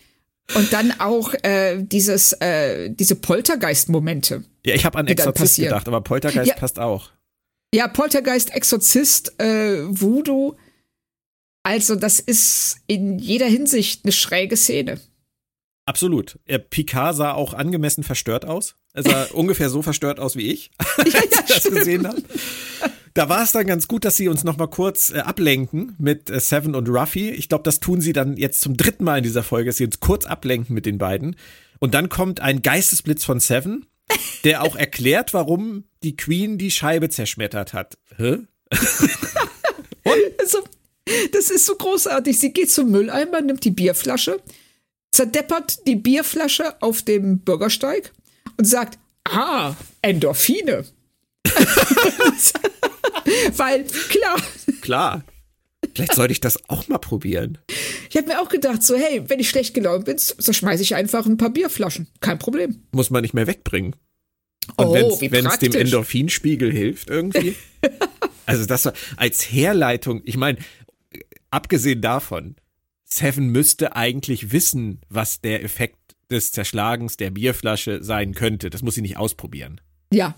Und dann auch äh, dieses, äh, diese Poltergeist-Momente. Ja, ich habe an Exorzist gedacht, aber Poltergeist ja, passt auch. Ja, Poltergeist, Exorzist, äh, Voodoo. Also, das ist in jeder Hinsicht eine schräge Szene. Absolut. Er, Picard sah auch angemessen verstört aus. Er sah ungefähr so verstört aus wie ich, als ja, ja, ich das gesehen habe. Da war es dann ganz gut, dass sie uns noch mal kurz äh, ablenken mit äh, Seven und Ruffy. Ich glaube, das tun sie dann jetzt zum dritten Mal in dieser Folge, dass sie uns kurz ablenken mit den beiden. Und dann kommt ein Geistesblitz von Seven, der auch erklärt, warum die Queen die Scheibe zerschmettert hat. Hä? und? Also, Das ist so großartig. Sie geht zum Mülleimer, nimmt die Bierflasche, zerdeppert die Bierflasche auf dem Bürgersteig und sagt, ah, Endorphine. Weil, klar. Klar. Vielleicht sollte ich das auch mal probieren. Ich habe mir auch gedacht, so, hey, wenn ich schlecht gelaunt bin, so schmeiße ich einfach ein paar Bierflaschen. Kein Problem. Muss man nicht mehr wegbringen. Und oh, wenn es dem Endorphinspiegel hilft irgendwie. also das war als Herleitung, ich meine, abgesehen davon, Seven müsste eigentlich wissen, was der Effekt des Zerschlagens der Bierflasche sein könnte. Das muss sie nicht ausprobieren. Ja.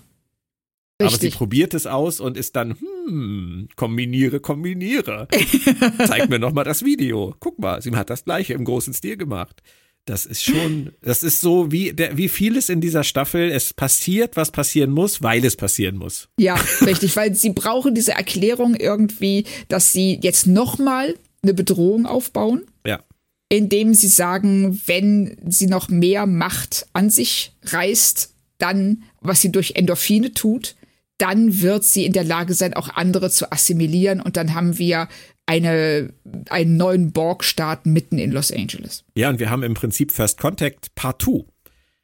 Richtig. Aber sie probiert es aus und ist dann, hm, kombiniere, kombiniere. Zeig mir nochmal das Video. Guck mal, sie hat das gleiche im großen Stil gemacht. Das ist schon, das ist so wie, der, wie vieles in dieser Staffel. Es passiert, was passieren muss, weil es passieren muss. Ja, richtig, weil sie brauchen diese Erklärung irgendwie, dass sie jetzt nochmal eine Bedrohung aufbauen. Ja. Indem sie sagen, wenn sie noch mehr Macht an sich reißt, dann, was sie durch Endorphine tut, dann wird sie in der Lage sein, auch andere zu assimilieren. Und dann haben wir eine, einen neuen Borg-Staat mitten in Los Angeles. Ja, und wir haben im Prinzip First Contact Part 2.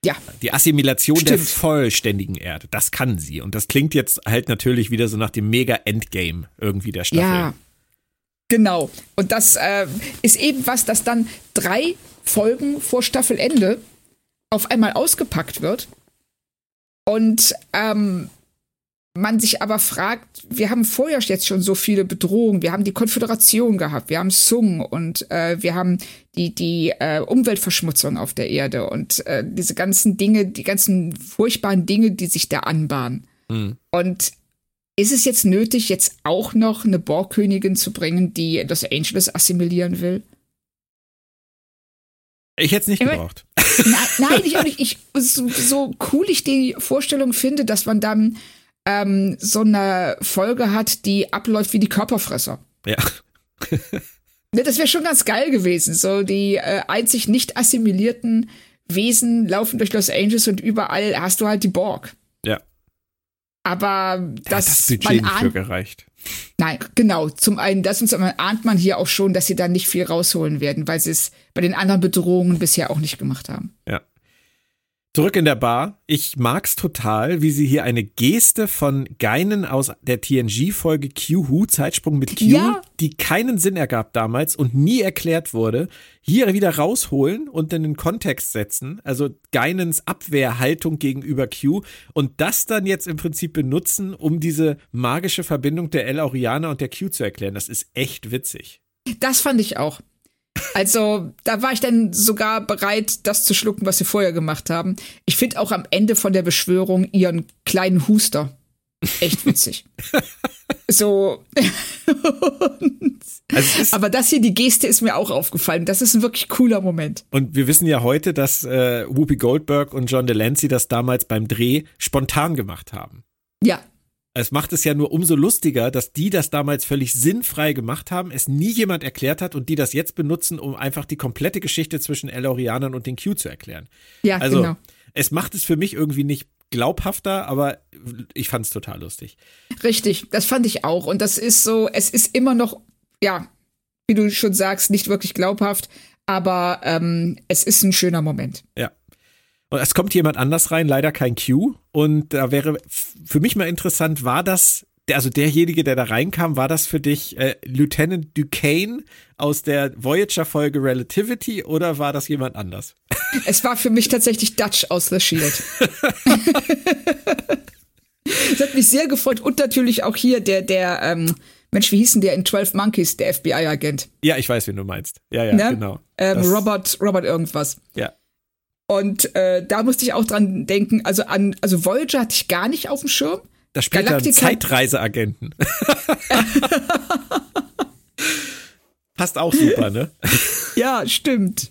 Ja. Die Assimilation Stimmt. der vollständigen Erde. Das kann sie. Und das klingt jetzt halt natürlich wieder so nach dem Mega-Endgame irgendwie der Staffel. Ja. Genau. Und das äh, ist eben was, das dann drei Folgen vor Staffelende auf einmal ausgepackt wird. Und ähm, man sich aber fragt, wir haben vorher jetzt schon so viele Bedrohungen. Wir haben die Konföderation gehabt, wir haben Sung und äh, wir haben die, die äh, Umweltverschmutzung auf der Erde und äh, diese ganzen Dinge, die ganzen furchtbaren Dinge, die sich da anbahnen. Mhm. Und ist es jetzt nötig, jetzt auch noch eine Borgkönigin zu bringen, die Los Angeles assimilieren will? Ich hätte es nicht gebraucht. Nein, nein ich auch nicht. Ich, so, so cool ich die Vorstellung finde, dass man dann ähm, so eine Folge hat, die abläuft wie die Körperfresser. Ja. ne, das wäre schon ganz geil gewesen. So die äh, einzig nicht assimilierten Wesen laufen durch Los Angeles und überall hast du halt die Borg. Aber das, das Budget nicht für gereicht. Nein, genau. Zum einen das und zum anderen ahnt man hier auch schon, dass sie da nicht viel rausholen werden, weil sie es bei den anderen Bedrohungen bisher auch nicht gemacht haben. Ja. Zurück in der Bar. Ich mag's total, wie sie hier eine Geste von Geinen aus der TNG-Folge Q-Who, Zeitsprung mit Q, ja. die keinen Sinn ergab damals und nie erklärt wurde, hier wieder rausholen und in den Kontext setzen. Also Geinens Abwehrhaltung gegenüber Q und das dann jetzt im Prinzip benutzen, um diese magische Verbindung der El Auriana und der Q zu erklären. Das ist echt witzig. Das fand ich auch. Also, da war ich dann sogar bereit, das zu schlucken, was sie vorher gemacht haben. Ich finde auch am Ende von der Beschwörung ihren kleinen Huster echt witzig. so. also aber das hier, die Geste ist mir auch aufgefallen. Das ist ein wirklich cooler Moment. Und wir wissen ja heute, dass äh, Whoopi Goldberg und John Delancey das damals beim Dreh spontan gemacht haben. Ja, es macht es ja nur umso lustiger, dass die das damals völlig sinnfrei gemacht haben, es nie jemand erklärt hat und die das jetzt benutzen, um einfach die komplette Geschichte zwischen Elorianern und den Q zu erklären. Ja, also, genau. Es macht es für mich irgendwie nicht glaubhafter, aber ich fand es total lustig. Richtig, das fand ich auch. Und das ist so, es ist immer noch, ja, wie du schon sagst, nicht wirklich glaubhaft, aber ähm, es ist ein schöner Moment. Ja. Und es kommt jemand anders rein, leider kein Q. Und da wäre für mich mal interessant, war das, also derjenige, der da reinkam, war das für dich äh, Lieutenant Duquesne aus der Voyager-Folge Relativity oder war das jemand anders? Es war für mich tatsächlich Dutch aus The Shield. Es hat mich sehr gefreut und natürlich auch hier der, der, ähm, Mensch, wie hieß denn der in 12 Monkeys, der FBI-Agent? Ja, ich weiß, wen du meinst. Ja, ja, ne? genau. Ähm, Robert, Robert irgendwas. Ja. Und äh, da musste ich auch dran denken, also an, also Voyager hatte ich gar nicht auf dem Schirm. Da spielt er Zeitreiseagenten. Passt auch super, ne? ja, stimmt.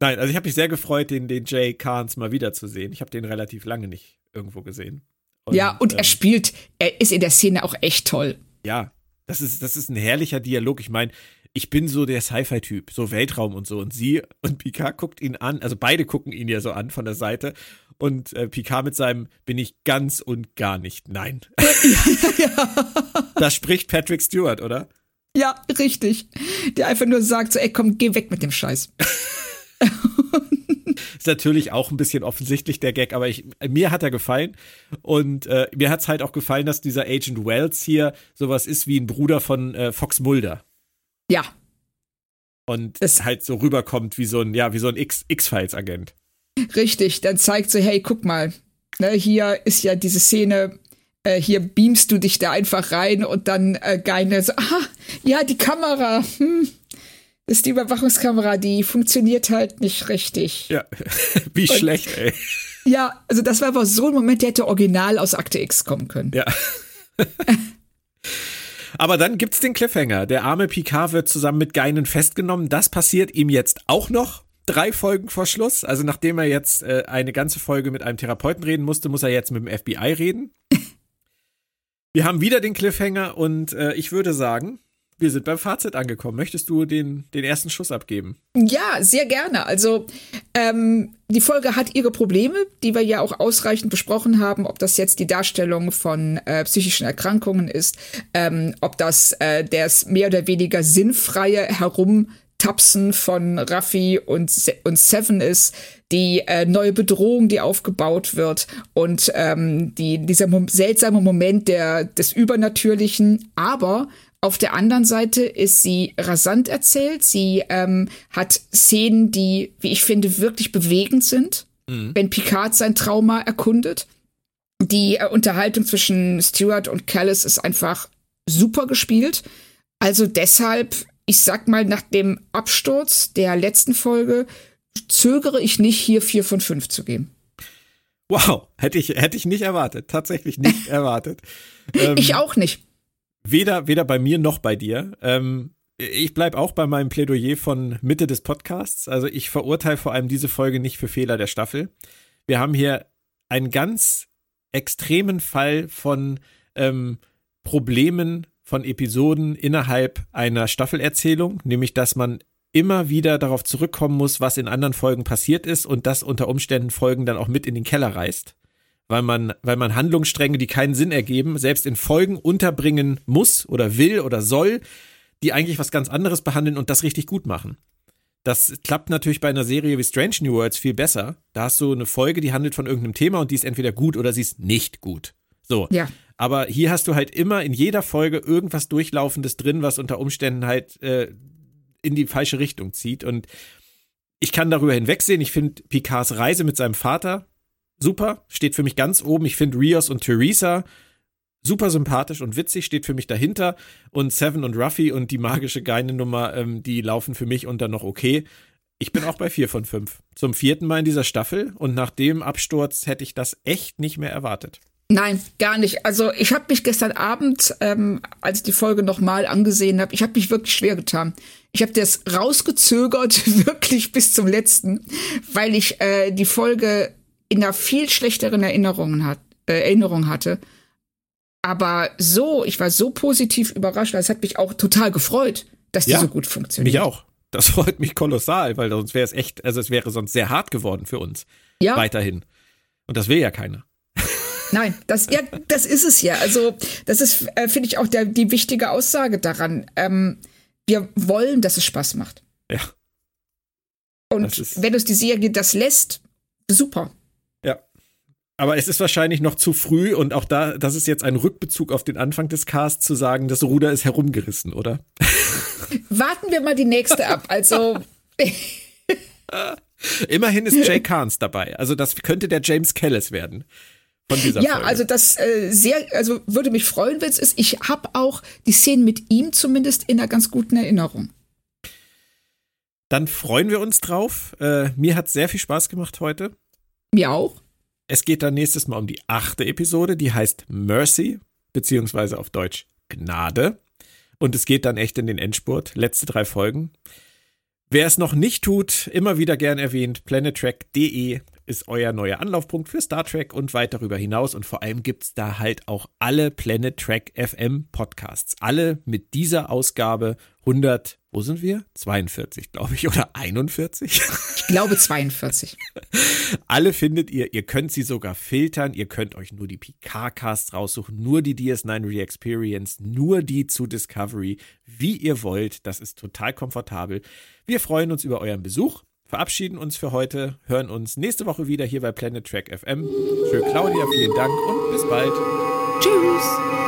Nein, also ich habe mich sehr gefreut, den, den Jay Carnes mal wiederzusehen. Ich habe den relativ lange nicht irgendwo gesehen. Und, ja, und ähm, er spielt, er ist in der Szene auch echt toll. Ja, das ist, das ist ein herrlicher Dialog. Ich meine, ich bin so der Sci-Fi-Typ, so Weltraum und so. Und sie und Picard guckt ihn an, also beide gucken ihn ja so an von der Seite. Und äh, Picard mit seinem bin ich ganz und gar nicht. Nein. ja. Da spricht Patrick Stewart, oder? Ja, richtig. Der einfach nur sagt so, ey, komm, geh weg mit dem Scheiß. ist natürlich auch ein bisschen offensichtlich der Gag, aber ich, mir hat er gefallen. Und äh, mir hat es halt auch gefallen, dass dieser Agent Wells hier sowas ist wie ein Bruder von äh, Fox Mulder. Ja. Und es halt so rüberkommt wie so ein, ja, wie so ein X-Files-Agent. Richtig, dann zeigt so, hey, guck mal, ne, hier ist ja diese Szene, äh, hier beamst du dich da einfach rein und dann äh, Geine so, aha, ja, die Kamera, hm, ist die Überwachungskamera, die funktioniert halt nicht richtig. Ja, wie und, schlecht, ey. Ja, also das war aber so ein Moment, der hätte original aus Akte X kommen können. Ja. Aber dann gibt's den Cliffhanger. Der arme Picard wird zusammen mit Geinen festgenommen. Das passiert ihm jetzt auch noch drei Folgen vor Schluss. Also nachdem er jetzt äh, eine ganze Folge mit einem Therapeuten reden musste, muss er jetzt mit dem FBI reden. Wir haben wieder den Cliffhanger und äh, ich würde sagen, wir sind beim Fazit angekommen. Möchtest du den, den ersten Schuss abgeben? Ja, sehr gerne. Also ähm, die Folge hat ihre Probleme, die wir ja auch ausreichend besprochen haben, ob das jetzt die Darstellung von äh, psychischen Erkrankungen ist, ähm, ob das äh, das mehr oder weniger sinnfreie Herum Tapsen von Raffi und, und Seven ist, die äh, neue Bedrohung, die aufgebaut wird und ähm, die, dieser Mom seltsame Moment der, des Übernatürlichen. Aber auf der anderen Seite ist sie rasant erzählt. Sie ähm, hat Szenen, die, wie ich finde, wirklich bewegend sind, mhm. wenn Picard sein Trauma erkundet. Die äh, Unterhaltung zwischen Stewart und Callis ist einfach super gespielt. Also deshalb ich sag mal, nach dem Absturz der letzten Folge zögere ich nicht, hier vier von fünf zu geben. Wow, hätte ich, hätte ich nicht erwartet. Tatsächlich nicht erwartet. Ähm, ich auch nicht. Weder, weder bei mir noch bei dir. Ähm, ich bleibe auch bei meinem Plädoyer von Mitte des Podcasts. Also ich verurteile vor allem diese Folge nicht für Fehler der Staffel. Wir haben hier einen ganz extremen Fall von ähm, Problemen von Episoden innerhalb einer Staffelerzählung, nämlich dass man immer wieder darauf zurückkommen muss, was in anderen Folgen passiert ist und das unter Umständen Folgen dann auch mit in den Keller reißt. Weil man, weil man Handlungsstränge, die keinen Sinn ergeben, selbst in Folgen unterbringen muss oder will oder soll, die eigentlich was ganz anderes behandeln und das richtig gut machen. Das klappt natürlich bei einer Serie wie Strange New Worlds viel besser. Da hast du eine Folge, die handelt von irgendeinem Thema und die ist entweder gut oder sie ist nicht gut. So. Ja. Aber hier hast du halt immer in jeder Folge irgendwas Durchlaufendes drin, was unter Umständen halt äh, in die falsche Richtung zieht. Und ich kann darüber hinwegsehen. Ich finde Picards Reise mit seinem Vater super, steht für mich ganz oben. Ich finde Rios und Theresa super sympathisch und witzig, steht für mich dahinter. Und Seven und Ruffy und die magische Geine-Nummer, ähm, die laufen für mich unter noch okay. Ich bin auch bei vier von fünf. Zum vierten Mal in dieser Staffel und nach dem Absturz hätte ich das echt nicht mehr erwartet. Nein, gar nicht. Also ich habe mich gestern Abend, ähm, als ich die Folge nochmal angesehen habe, ich habe mich wirklich schwer getan. Ich habe das rausgezögert, wirklich bis zum letzten, weil ich äh, die Folge in einer viel schlechteren Erinnerung, hat, äh, Erinnerung hatte. Aber so, ich war so positiv überrascht, das hat mich auch total gefreut, dass die ja, so gut funktioniert. Mich auch. Das freut mich kolossal, weil sonst wäre es echt, also es wäre sonst sehr hart geworden für uns. Ja. Weiterhin. Und das will ja keiner. Nein, das, ja, das ist es ja. Also, das ist, äh, finde ich, auch der, die wichtige Aussage daran. Ähm, wir wollen, dass es Spaß macht. Ja. Und wenn uns die Serie das lässt, super. Aber es ist wahrscheinlich noch zu früh und auch da, das ist jetzt ein Rückbezug auf den Anfang des Casts zu sagen, das Ruder ist herumgerissen, oder? Warten wir mal die nächste ab. Also. Immerhin ist Jay Carnes dabei. Also das könnte der James Kellis werden von dieser ja, Folge. also das äh, sehr, also würde mich freuen, wenn es ist. Ich habe auch die Szenen mit ihm zumindest in einer ganz guten Erinnerung. Dann freuen wir uns drauf. Äh, mir hat sehr viel Spaß gemacht heute. Mir auch. Es geht dann nächstes Mal um die achte Episode, die heißt Mercy, beziehungsweise auf Deutsch Gnade. Und es geht dann echt in den Endspurt. Letzte drei Folgen. Wer es noch nicht tut, immer wieder gern erwähnt, planettrack.de ist euer neuer Anlaufpunkt für Star Trek und weit darüber hinaus. Und vor allem gibt es da halt auch alle Planet Trek FM Podcasts. Alle mit dieser Ausgabe 100 wo sind wir? 42, glaube ich, oder 41? Ich glaube 42. Alle findet ihr, ihr könnt sie sogar filtern, ihr könnt euch nur die PK-Casts raussuchen, nur die DS9 Re-Experience, nur die zu Discovery, wie ihr wollt. Das ist total komfortabel. Wir freuen uns über euren Besuch, verabschieden uns für heute, hören uns nächste Woche wieder hier bei Planet Track FM. Für Claudia vielen Dank und bis bald. Tschüss.